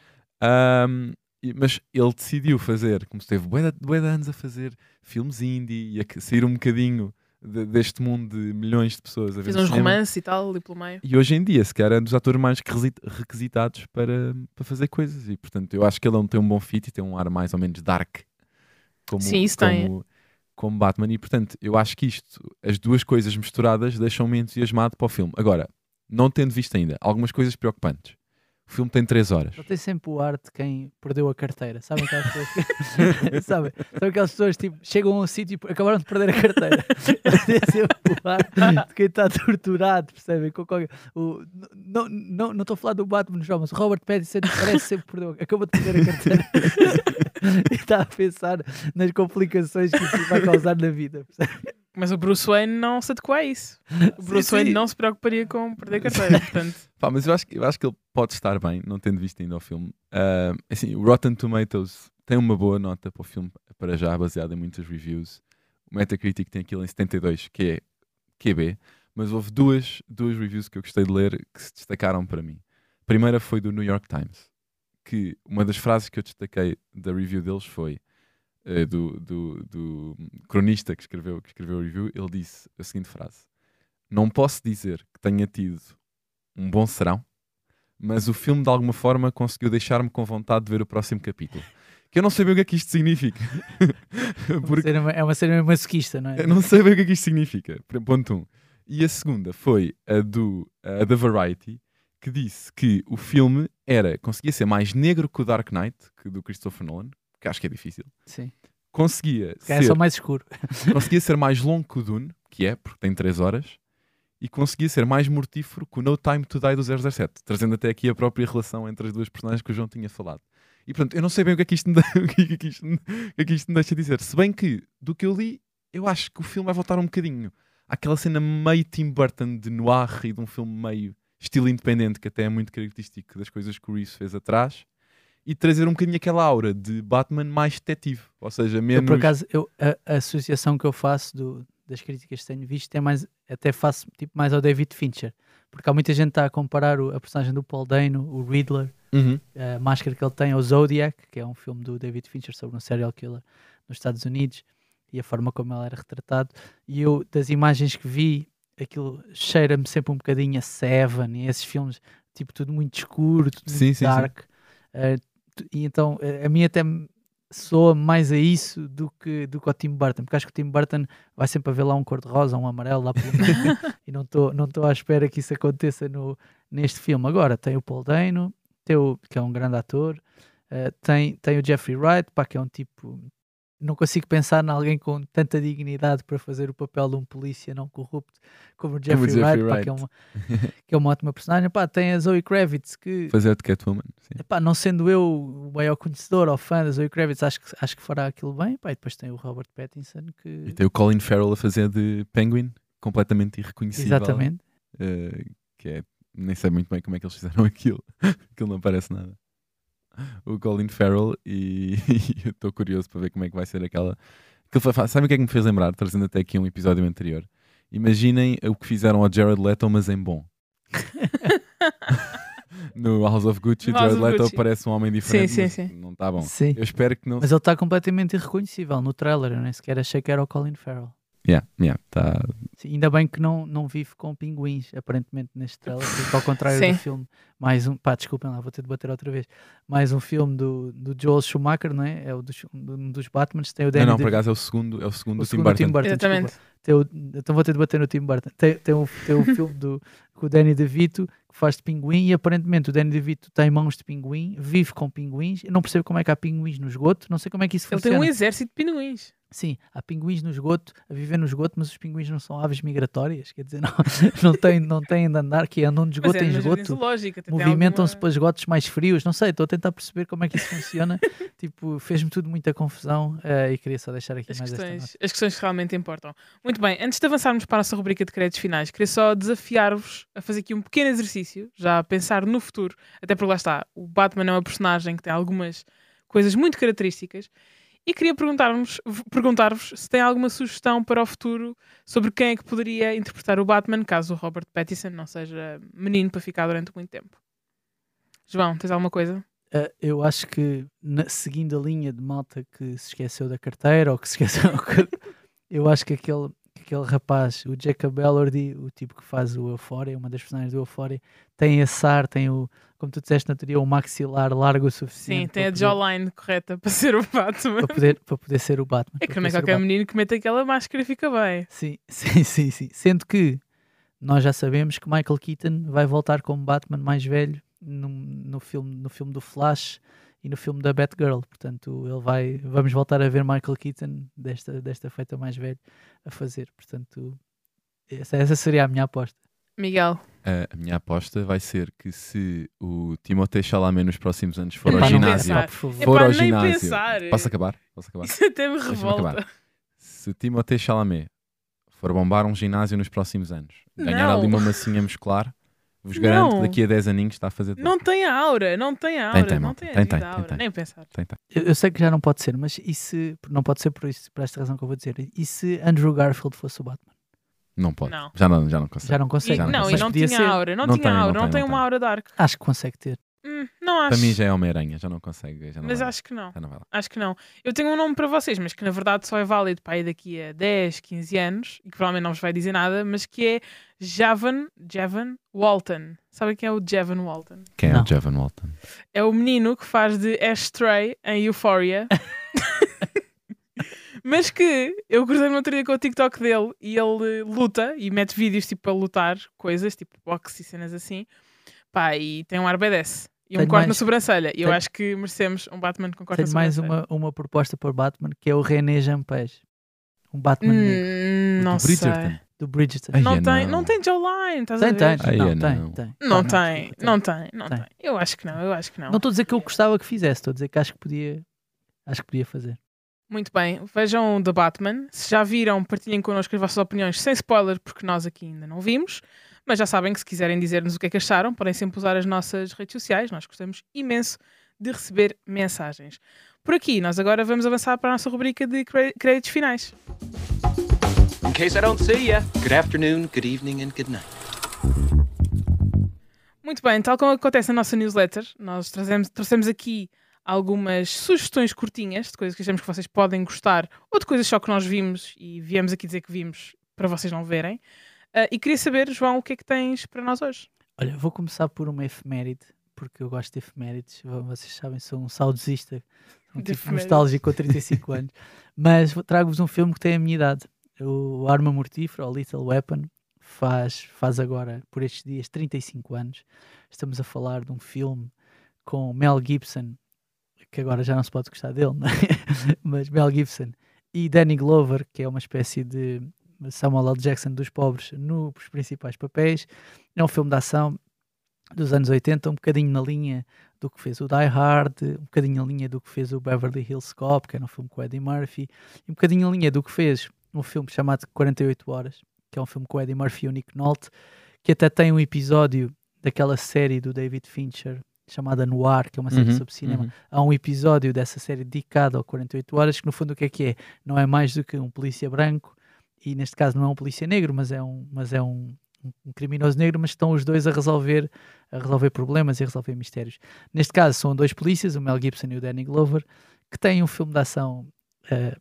C: E- mas ele decidiu fazer, como se teve bué de, anos a fazer filmes indie e a sair um bocadinho de- deste mundo de milhões de pessoas a ver
B: Fez uns romances e tal ali pelo meio.
C: E hoje em dia, se calhar, é um dos atores mais requisi- requisitados para, para fazer coisas. E portanto, eu acho que ele não tem um bom fit e tem um ar mais ou menos dark. Como,
B: Sim, isso tem.
C: como, como Batman. E portanto, eu acho que isto, as duas coisas misturadas, deixam-me entusiasmado para o filme. Agora, não tendo visto ainda algumas coisas preocupantes. O filme tem 3 horas.
D: Ele tem sempre o ar de quem perdeu a carteira. Sabem aquelas pessoas que... <laughs> Aquelas pessoas tipo, chegam a um sítio e acabaram de perder a carteira. <laughs> Tem sempre o ar de quem está torturado, percebem? Com qualquer... o... Não estou não, não a falar do Batman João, mas o Robert Pattinson parece sempre perdeu, acabou de perder a carteira. <laughs> e está a pensar nas complicações que isso vai causar na vida. percebe?
B: Mas o Bruce Wayne não se adequa a isso. O <laughs>
C: Sim,
B: Bruce Wayne
C: sim.
B: não se preocuparia com perder <laughs> carteira. Portanto,
C: Pá, mas eu acho, que, eu acho que ele pode estar bem, não tendo visto ainda o filme. Ah, assim, o Rotten Tomatoes tem uma boa nota para o filme, para já, baseado em muitas reviews. O Metacritic tem aquilo em 72, que é QB. Mas houve duas, duas reviews que eu gostei de ler que se destacaram para mim. A primeira foi do New York Times, que uma das frases que eu destaquei da review deles foi eh, do, do, do cronista que escreveu, que escreveu a review, ele disse a seguinte frase: Não posso dizer que tenha tido um bom serão, mas o filme de alguma forma conseguiu deixar-me com vontade de ver o próximo capítulo. <laughs> que eu não sei bem o que é que isto significa. <laughs> Porque
D: cena- É uma cena masoquista, não é?
C: eu não sei bem o que é que isto significa. Ponto 1. Um. E a segunda foi a do a da Variety, que disse que o filme era conseguia ser mais negro que o Dark Knight, que do Christopher Nolan, que acho que é difícil.
D: Sim.
C: Conseguia
D: é
C: ser
D: só mais escuro. <laughs>
C: conseguia ser mais longo que o Dune, que é, porque tem 3 horas, e conseguia ser mais mortífero que o No Time to Die do 007, trazendo até aqui a própria relação entre as duas personagens que o João tinha falado. E portanto, eu não sei bem o que é que isto me, dá- <laughs> o que é que isto me- que é que isto me deixa dizer. Se bem que, do que eu li, eu acho que o filme vai voltar um bocadinho àquela cena meio Tim Burton de noir e de um filme meio estilo independente, que até é muito característico das coisas que o Reeves fez atrás, e trazer um bocadinho aquela aura de Batman mais detetive, ou seja,
D: Eu,
C: menos...
D: por acaso, eu, a, a associação que eu faço do- das críticas que tenho visto é mais, até faço tipo mais ao David Fincher, porque há muita gente que está a comparar o- a personagem do Paul Dano, o Riddler,
C: Uhum.
D: a máscara que ele tem ao Zodiac, que é um filme do David Fincher sobre um serial killer nos Estados Unidos e a forma como ele era retratado. E eu, das imagens que vi, aquilo cheira-me sempre um bocadinho a Seven e esses filmes, tipo, tudo muito escuro, tudo
C: Sim,
D: muito
C: sim, sim.
D: dark. Eh, e então, eh, a mim até soa mais a isso do que, do que ao Tim Burton, porque acho que o Tim Burton vai sempre haver lá um cor-de-rosa, um amarelo lá pelo meio, <laughs> e não estou não estou à espera que isso aconteça no, neste filme. Agora, tem o Paul Dano, tem o, que é um grande ator, eh, tem, tem o Jeffrey Wright, pá, que é um tipo. Não consigo pensar em alguém com tanta dignidade para fazer o papel de um polícia não corrupto como o Jeffrey,
C: Jeffrey
D: Wright, pá, que, é uma, que é uma ótima personagem. Pá, tem a Zoe Kravitz, que
C: Fazer de Catwoman, sim.
D: Epá, não sendo eu o maior conhecedor ou fã da Zoe Kravitz, acho que, acho que fará aquilo bem. Pá, e depois tem o Robert Pattinson,
C: E
D: que.
C: tem o Colin Farrell a fazer de Penguin, completamente irreconhecível.
D: Exatamente.
C: eh, que é, nem sei muito bem como é que eles fizeram <laughs> aquilo. aquilo não parece nada. O Colin Farrell, e, e <laughs> eu estou curioso para ver como é que vai ser aquela. aquilo Sabe o que é que me fez lembrar? Trazendo até aqui um episódio anterior. Imaginem o que fizeram ao Jared Leto, mas em bom. <laughs> no House of Gucci,
B: House
C: Jared
B: of
C: Leto
B: Gucci.
C: parece um homem diferente.
B: sim,
C: mas
B: sim.
C: Não está bom.
D: Sim.
C: Eu espero que não.
D: Mas ele está completamente irreconhecível no trailer. Eu nem sequer achei que era o Colin Farrell.
C: Yeah, yeah, tá,
D: Sim, ainda bem que não, não vive com pinguins, aparentemente, neste trailer, porque ao contrário
B: Sim.
D: do filme, mais um, pá, desculpem lá, vou ter de bater outra vez, mais um filme do, do Joel Schumacher, não é? É o dos, um dos Batmans, tem o
C: Não,
D: Danny
C: não, por
D: DeVito-
C: acaso é o segundo, é o segundo
D: o
C: do Tim
D: segundo
C: Burton.
D: Tim Burton.
B: Exatamente.
D: Tem o- então vou ter de bater no Tim Burton. Tem, tem, um, tem um <laughs> filme do, com o Danny DeVito que faz de pinguim e aparentemente o Danny DeVito tem mãos de pinguim, vive com pinguins. Eu não percebo como é que há pinguins no esgoto, não sei como é que isso
B: Ele tem
D: funciona.
B: um exército de pinguins.
D: Sim, há pinguins no esgoto, a viver no esgoto, mas os pinguins não são aves migratórias, quer dizer, <laughs> não, não, têm, não têm de andar, que andam de esgoto
B: é
D: em
B: jardim
D: esgoto. Movimentam-se
B: alguma-
D: para esgotos mais frios, não sei, estou a tentar perceber como é que isso funciona. <laughs> tipo, fez-me tudo muita confusão eh, e queria só deixar aqui
B: as
D: mais esta nota.
B: questões, as questões que realmente importam. Muito bem, antes de avançarmos para a nossa rubrica de créditos finais, queria só desafiar-vos a fazer aqui um pequeno exercício, já a pensar no futuro, até porque lá está, o Batman é uma personagem que tem algumas coisas muito características. E queria perguntar-vos perguntar-vos se tem alguma sugestão para o futuro sobre quem é que poderia interpretar o Batman, caso o Robert Pattinson não seja menino para ficar durante muito tempo. João, tens alguma coisa?
D: Uh, eu acho que na- seguindo a linha de malta que se esqueceu da carteira ou que se esqueceu <laughs> eu acho que aquele, aquele rapaz, o Jacob Elordi, o tipo que faz o Euphoria, uma das personagens do Euphoria, tem esse ar, tem o, como tu disseste na teoria, o maxilar largo o suficiente
B: Sim, tem a
D: poder,
B: jawline correta para ser o Batman.
D: para, poder, para poder ser o Batman.
B: É que não é qualquer menino que mete aquela máscara e fica bem.
D: Sim, <laughs> sim, sim, sim. Sendo que nós já sabemos que Michael Keaton vai voltar como Batman mais velho no, no, filme, no filme do Flash e no filme da Batgirl. Portanto, ele vai. Vamos voltar a ver Michael Keaton desta, desta feita mais velho a fazer. Portanto, essa, essa seria a minha aposta.
B: Miguel,
C: A, a minha aposta vai ser que se o Timothée Chalamet nos próximos anos for
B: Epá,
C: ao ginásio,
B: pensar.
C: for
B: Epá,
C: ao ginásio,
B: pensar.
C: posso acabar? Posso acabar?
B: isso até me revolta.
C: acabar. Se Timothée Chalamet for bombar um ginásio nos próximos anos, ganhar
B: Não.
C: ali uma massinha muscular, vos garanto
B: Não.
C: que daqui a 10 aninhos está a fazer tudo.
B: Não tem a aura, não tem a
C: Tem,
B: aura,
C: tem,
B: não tem
C: Tem, tem, tem,
B: aura,
C: tem.
B: nem pensar.
C: Tem, tem.
D: Eu, eu sei que já não pode ser, mas e se. Não pode ser por, isso, por esta razão que eu vou dizer. E se Andrew Garfield fosse o Batman?
C: Não pode.
B: Não.
C: Já não, já não consegue.
D: Já não
B: E,
D: consegue.
C: Já
B: não,
C: não
B: e
D: mas
B: não tinha
D: ser.
B: aura, não,
C: Não
B: tinha aura, não
C: tem,
B: tem
C: não
B: uma
C: tem.
B: aura dark.
D: Acho que consegue ter.
B: Hum, não acho.
C: Para mim já é Homem-Aranha, já não consegue. Já não
B: Mas
C: vai,
B: acho que não.
C: já não vai lá.
B: Acho que não. Eu tenho um nome para vocês, mas que na verdade só é válido para aí daqui a 10, 15 anos e que provavelmente não vos vai dizer nada, mas que é Javan, Javan Walton. Sabem quem é o Javan Walton?
C: Quem é
D: Não.
C: o Javan Walton?
B: É o menino que faz de Ashtray em Euphoria. <laughs> <laughs> Mas que eu cruzei no outro dia com o TikTok dele e ele luta e mete vídeos tipo para lutar, coisas tipo boxe e cenas assim. Pá, e tem um ar BDS. E um
D: Tenho
B: corte na
D: mais-
B: sobrancelha. E eu
D: tenho-
B: acho que merecemos um Batman com corte
D: Tenho
B: na
D: mais
B: sobrancelha.
D: uma, uma proposta para o Batman, que é o René Jampage. Um Batman negro,
B: Hum,
C: O
B: não
C: do
B: sei.
C: Bridgerton.
D: do Bridgerton.
C: Ai,
B: Não
C: é,
B: tem,
C: não.
B: não tem Jawline, estás
D: Tem,
B: a
D: tem.
B: ver?
C: Ai,
D: não,
C: é,
D: tem,
C: não.
D: tem.
B: Não
D: Tá,
B: tem, não tem, não
D: Tem.
B: tem. Eu acho que não, eu acho que não.
D: Não estou a dizer que eu gostava que fizesse, estou a dizer que acho que podia, acho que podia fazer.
B: Muito bem, vejam The Batman. Se já viram, partilhem connosco as vossas opiniões sem spoiler, porque nós aqui ainda não vimos. Mas já sabem que se quiserem dizer-nos o que é que acharam, podem sempre usar as nossas redes sociais. Nós gostamos imenso de receber mensagens. Por aqui, nós agora vamos avançar para a nossa rubrica de créditos finais.
A: In case I don't see ya, good afternoon, good evening, and good night.
B: Muito bem, tal como acontece na nossa newsletter, nós trazemos, trouxemos aqui algumas sugestões curtinhas de coisas que achamos que vocês podem gostar ou de coisas só que nós vimos e viemos aqui dizer que vimos para vocês não verem. Ah, e queria saber, João, o que é que tens para nós hoje?
D: Olha, vou começar por uma efeméride, porque eu gosto de efemérides. Vo- Vocês sabem, sou um saudosista, um
B: De
D: tipo
B: efemérides.
D: nostálgico com 35 anos. <laughs> Mas trago-vos um filme que tem a minha idade. O Arma Mortífera, ou Little Weapon, faz, faz agora, por estes dias, 35 anos. Estamos a falar de um filme com Mel Gibson, que agora já não se pode gostar dele, é? <laughs> mas Mel Gibson e Danny Glover, que é uma espécie de Samuel L. Jackson dos pobres nos principais papéis. É um filme de ação dos anos 80, um bocadinho na linha do que fez o Die Hard, um bocadinho na linha do que fez o Beverly Hills Cop, que era um filme com o Eddie Murphy, e um bocadinho na linha do que fez um filme chamado 48 Horas, que é um filme com o Eddie Murphy e o Nick Nolte, que até tem um episódio daquela série do David Fincher chamada Noir, que é uma série
C: Uhum,
D: sobre cinema.
C: uhum.
D: Há um episódio dessa série dedicado ao 48 Horas, que no fundo o que é que é? Não é mais do que um polícia branco, e neste caso não é um polícia negro, mas é um, mas é um, um- criminoso negro, mas estão os dois a resolver, a resolver problemas e a resolver mistérios. Neste caso são dois polícias, o Mel Gibson e o Danny Glover, que têm um filme de ação eh,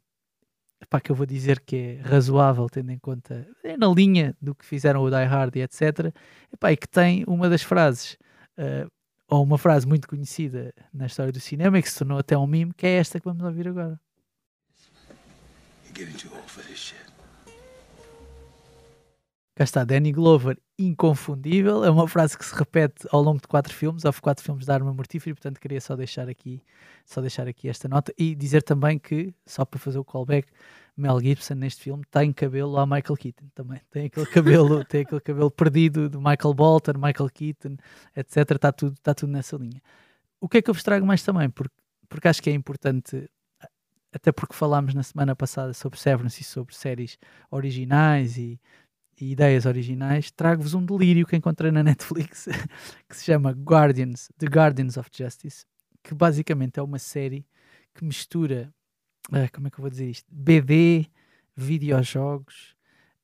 D: epá, que eu vou dizer que é razoável, tendo em conta, é na linha do que fizeram o Die Hard e etc. Epá, e que tem uma das frases, eh, ou uma frase muito conhecida na história do cinema e que se tornou até um meme, que é esta que vamos ouvir agora.
E: You're getting too old for this shit.
D: Cá está, Danny Glover, inconfundível. É uma frase que se repete ao longo de quatro filmes. Houve quatro filmes da Arma Mortífera, e, portanto queria só deixar aqui, só deixar aqui esta nota e dizer também que, só para fazer o callback, Mel Gibson neste filme tem cabelo a Michael Keaton também. Tem aquele cabelo, <laughs> tem aquele cabelo perdido do Michael Bolton, Michael Keaton, etc. Está tudo, está tudo nessa linha. O que é que eu vos trago mais também? Porque, porque acho que é importante, até porque falámos na semana passada sobre Severance e sobre séries originais e, e ideias originais, trago-vos um delírio que encontrei na Netflix <laughs> que se chama Guardians, The Guardians of Justice, que basicamente é uma série que mistura, ah, como é que eu vou dizer isto? BD, videojogos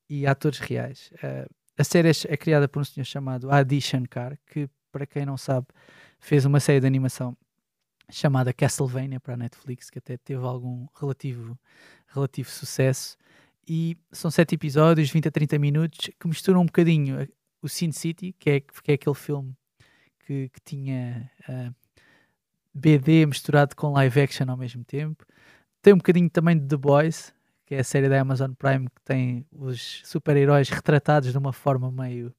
D: e atores reais. Ah, a série é, é criada por um senhor chamado Adi Shankar, que, para quem não sabe, fez uma série de animação chamada Castlevania para a Netflix, que até teve algum relativo, relativo sucesso e são sete episódios, 20 a 30 minutos, que misturam um bocadinho o Sin City, que é, que é aquele filme que, que tinha ah, BD misturado com live action ao mesmo tempo. Tem um bocadinho também de The Boys, que é a série da Amazon Prime que tem os super-heróis retratados de uma forma meio,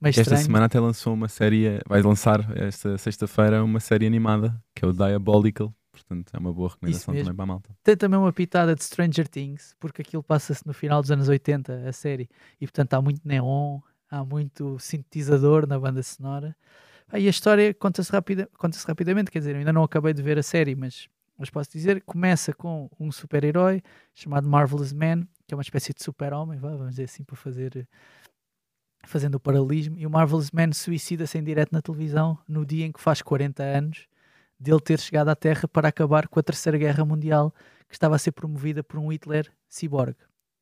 D: meio
C: Esta
D: estranha.
C: semana até lançou uma série, vai lançar esta sexta-feira uma série animada que é o Diabolical. Portanto, é uma boa recomendação também para a malta.
D: Tem também uma pitada de Stranger Things, porque aquilo passa-se no final dos anos 80, a série, e portanto há muito neon, há muito sintetizador na banda sonora. E a história conta-se rapida, conta rapidamente, quer dizer, eu ainda não acabei de ver a série, mas, mas posso dizer, começa com um super-herói chamado Marvelous Man, que é uma espécie de super-homem, vamos dizer assim, para fazer fazendo o paralelismo, e o Marvelous Man suicida-se em direto na televisão no dia em que faz 40 anos dele ter chegado à Terra para acabar com a Terceira Guerra Mundial que estava a ser promovida por um Hitler ciborgue.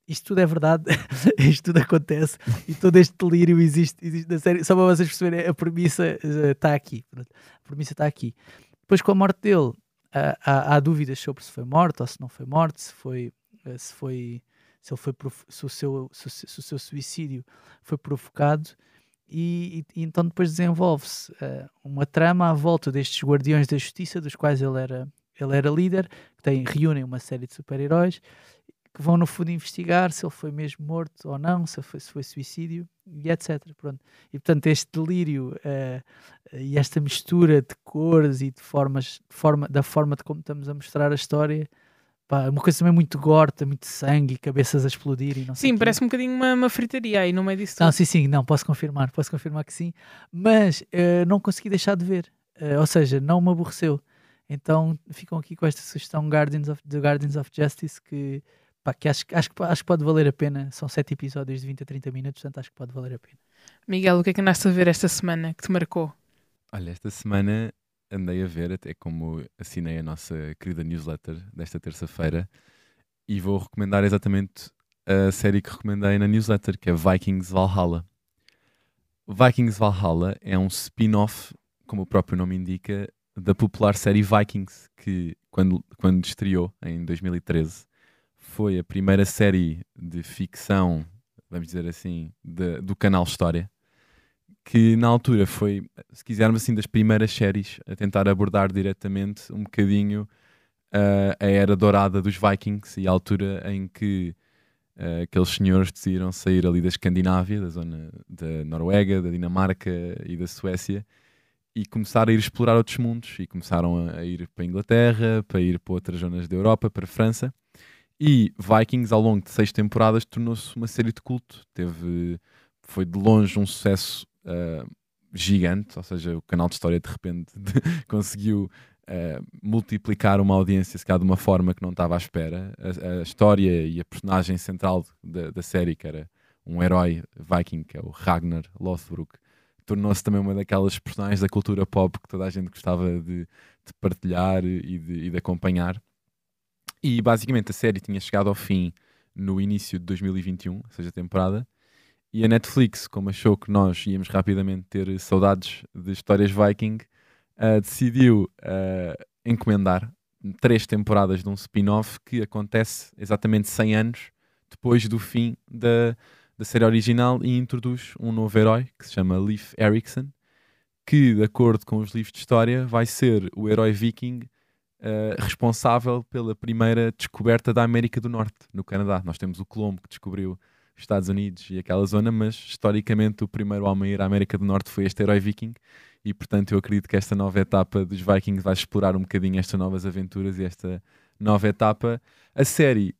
D: isto tudo é verdade, <laughs> isto tudo acontece e todo este delírio existe, existe na série. Só para vocês perceberem, a premissa está aqui. A premissa está aqui. Depois, com a morte dele, ah, há, há dúvidas sobre se foi morte ou se não foi morte, se foi. eh, Se foi se, ele foi se, o seu, se o seu suicídio foi provocado e, e- então depois desenvolve-se eh, uma trama à volta destes guardiões da justiça dos quais ele era, ele era líder, que tem, reúnem uma série de super-heróis que vão no fundo investigar se ele foi mesmo morto ou não, se foi, se foi suicídio e etc. Pronto. E portanto este delírio eh, e esta mistura de cores e de formas, forma, da forma de como estamos a mostrar a história, pá, uma coisa também muito gorda, muito sangue e cabeças a explodir e não sei
B: Sim,
D: quê.
B: parece um bocadinho uma, uma fritaria aí no meio disso
D: Não,
B: tudo.
D: sim, sim, não, posso confirmar, posso confirmar que sim, mas eh, não consegui deixar de ver, Eh, ou seja, não me aborreceu. Então ficam aqui com esta sugestão Guardians of, do Guardians of Justice que, pá, que acho, acho, que- acho que pode valer a pena. São sete episódios de 20 a 30 minutos, portanto acho que pode valer a pena.
B: Miguel, o que é que andaste a ver esta semana que te marcou?
C: Olha, esta semana andei a ver, até como assinei a nossa querida newsletter desta terça-feira, e vou recomendar exatamente a série que recomendei na newsletter, que é Vikings Valhalla. Vikings Valhalla é um spin-off, como o próprio nome indica, da popular série Vikings, que quando, quando estreou em 2013 foi a primeira série de ficção, vamos dizer assim, de- do canal História que na altura foi, se quisermos assim, das primeiras séries a tentar abordar diretamente um bocadinho ah, a era dourada dos Vikings e a altura em que ah, aqueles senhores decidiram sair ali da Escandinávia, da zona da Noruega, da Dinamarca e da Suécia e começar a ir explorar outros mundos e começaram a, a ir para a Inglaterra, para ir para outras zonas da Europa, para a França. E Vikings, ao longo de seis temporadas, tornou-se uma série de culto. Teve, foi de longe um sucesso uh, gigante, ou seja, o canal de história de repente <laughs> conseguiu uh, multiplicar uma audiência se calhar de uma forma que não estava à espera. A, a história e a personagem central da, da série, que era um herói viking, que é o Ragnar Lothbrok, tornou-se também uma daquelas personagens da cultura pop que toda a gente gostava de, de partilhar e de, e de acompanhar. E basicamente a série tinha chegado ao fim no início de 2021, ou seja, a temporada, e a Netflix, como achou que nós íamos rapidamente ter saudades de histórias Viking, ah, decidiu ah, encomendar três temporadas de um spin-off que acontece exatamente 100 anos depois do fim da, da série original e introduz um novo herói que se chama Leif Erikson, que, de acordo com os livros de história, vai ser o herói viking ah, responsável pela primeira descoberta da América do Norte, no Canadá. Nós temos o Colombo que descobriu Estados Unidos e aquela zona, mas historicamente o primeiro homem a ir à América do Norte foi este herói viking e portanto eu acredito que esta nova etapa dos Vikings vai explorar um bocadinho estas novas aventuras e esta nova etapa. A série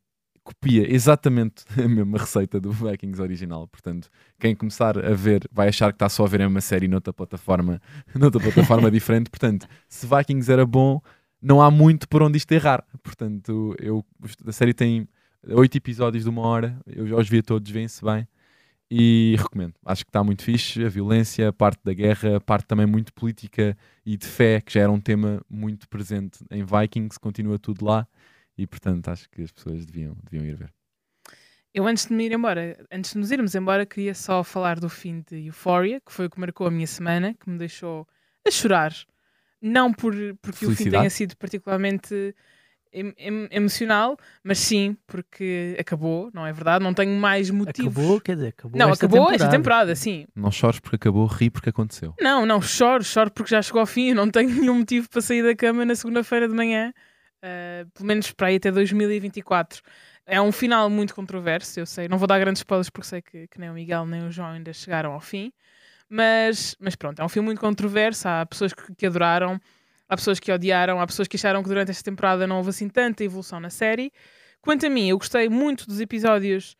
C: copia exatamente <laughs> a mesma receita do Vikings original, portanto quem começar a ver vai achar que está só a ver a mesma série noutra plataforma, <laughs> noutra plataforma <laughs> diferente, portanto se Vikings era bom não há muito por onde isto errar, portanto eu, a série tem oito episódios de uma hora, eu já os vi todos, vêm-se bem e recomendo. Acho que está muito fixe, a violência, a parte da guerra, a parte também muito política e de fé, que já era um tema muito presente em Vikings, continua tudo lá e portanto acho que as pessoas deviam, deviam ir ver.
B: Eu antes de me ir embora, antes de nos irmos embora, queria só falar do fim de Euphoria, que foi o que marcou a minha semana, que me deixou a chorar. Não por, porque o fim
C: Felicidade?
B: tenha sido particularmente em- em- emocional, mas sim porque acabou, não é verdade? Não tenho mais motivos.
D: Acabou, quer dizer, acabou
B: não,
D: esta
B: acabou
D: temporada.
B: esta temporada, sim.
C: Não chores porque acabou, ri porque aconteceu.
B: Não, não, choro, choro porque já chegou ao fim e não tenho <laughs> nenhum motivo para sair da cama na segunda-feira de manhã, uh, pelo menos para aí até 2024. É um final muito controverso, eu sei. Não vou dar grandes spoilers porque sei que, que nem o Miguel nem o João ainda chegaram ao fim. Mas, mas pronto, é um filme muito controverso. Há pessoas que, que adoraram, há pessoas que odiaram, há pessoas que acharam que durante esta temporada não houve assim tanta evolução na série. Quanto a mim, eu gostei muito dos episódios,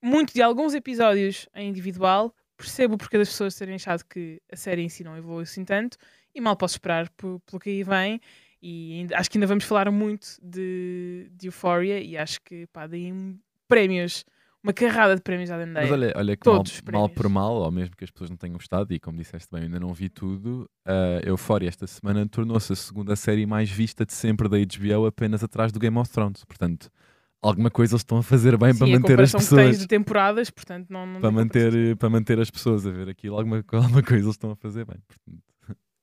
B: muito de alguns episódios em individual. Percebo porque das pessoas terem achado que a série em si não evoluiu assim tanto e mal posso esperar pelo que aí vem. E ainda- acho que ainda vamos falar muito de, de Euphoria e acho que pá, deem prémios, uma carrada de prémios à
C: Mas
B: Dendeia.
C: olha, olha que mal,
B: Todos os
C: mal
B: prémios.
C: por mal, ou mesmo que as pessoas não tenham gostado, e como disseste bem, ainda não vi tudo, a Euphoria esta semana tornou-se a segunda série mais vista de sempre da HBO, apenas atrás do Game of Thrones. Portanto, alguma coisa eles estão a fazer bem
B: Sim,
C: para manter as
B: comparação que tens
C: pessoas.
B: de temporadas, portanto não, não
C: Para manter, para manter as pessoas a ver aquilo, alguma, <laughs> alguma coisa eles estão a fazer bem. Portanto,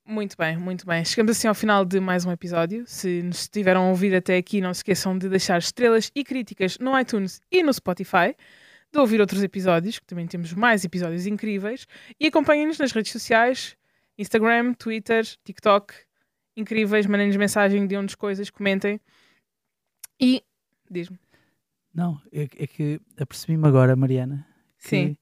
B: Muito bem, muito bem. Chegamos assim ao final de mais um episódio. Se nos estiveram a ouvir até aqui, não se esqueçam de deixar estrelas e críticas no iTunes e no Spotify, de ouvir outros episódios, que também temos mais episódios incríveis, e acompanhem-nos nas redes sociais, Instagram, Twitter, TikTok, incríveis, mandem-nos mensagem, digam-nos coisas, comentem. E, diz-me,
D: Não, é, é que apercebi-me agora, Mariana, que
B: Sim.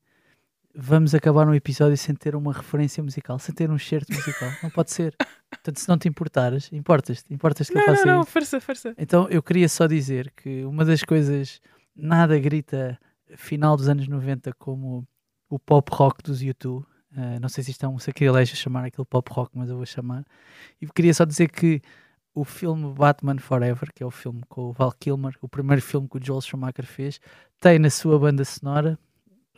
D: Vamos acabar um episódio sem ter uma referência musical, sem ter um certo musical. Não pode ser. Portanto, se não te importares, importas-te, importas que eu
B: não, não,
D: faça
B: não,
D: isso.
B: força, força.
D: Então eu queria só dizer que uma das coisas nada grita final dos anos 90 como o pop rock dos YouTube. eh, não sei se isto é um sacrilégio chamar aquele pop rock, mas eu vou chamar. E queria só dizer que o filme Batman Forever, que é o filme com o Val Kilmer, o primeiro filme que o Joel Schumacher fez, tem na sua banda sonora,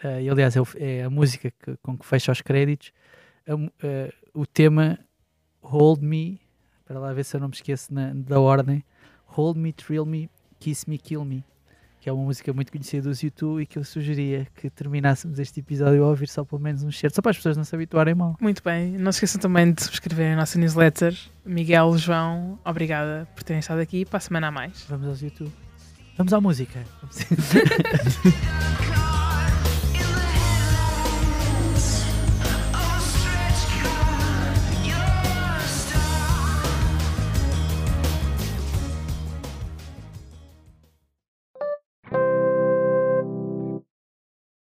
D: eh, e aliás é, o- é a música que- com que fecha os créditos, a eh, o tema Hold Me, para lá ver se eu não me esqueço na- da ordem, Hold Me, Thrill Me, Kiss Me, Kill Me, que é uma música muito conhecida dos YouTube e que eu sugeria que terminássemos este episódio a ouvir só pelo menos um certo, só para as pessoas não se habituarem mal.
B: Muito bem. Não se esqueçam também de subscrever a nossa newsletter. Miguel, João, obrigada por terem estado aqui. Para a semana a mais.
D: Vamos aos YouTube. Vamos à música. <laughs>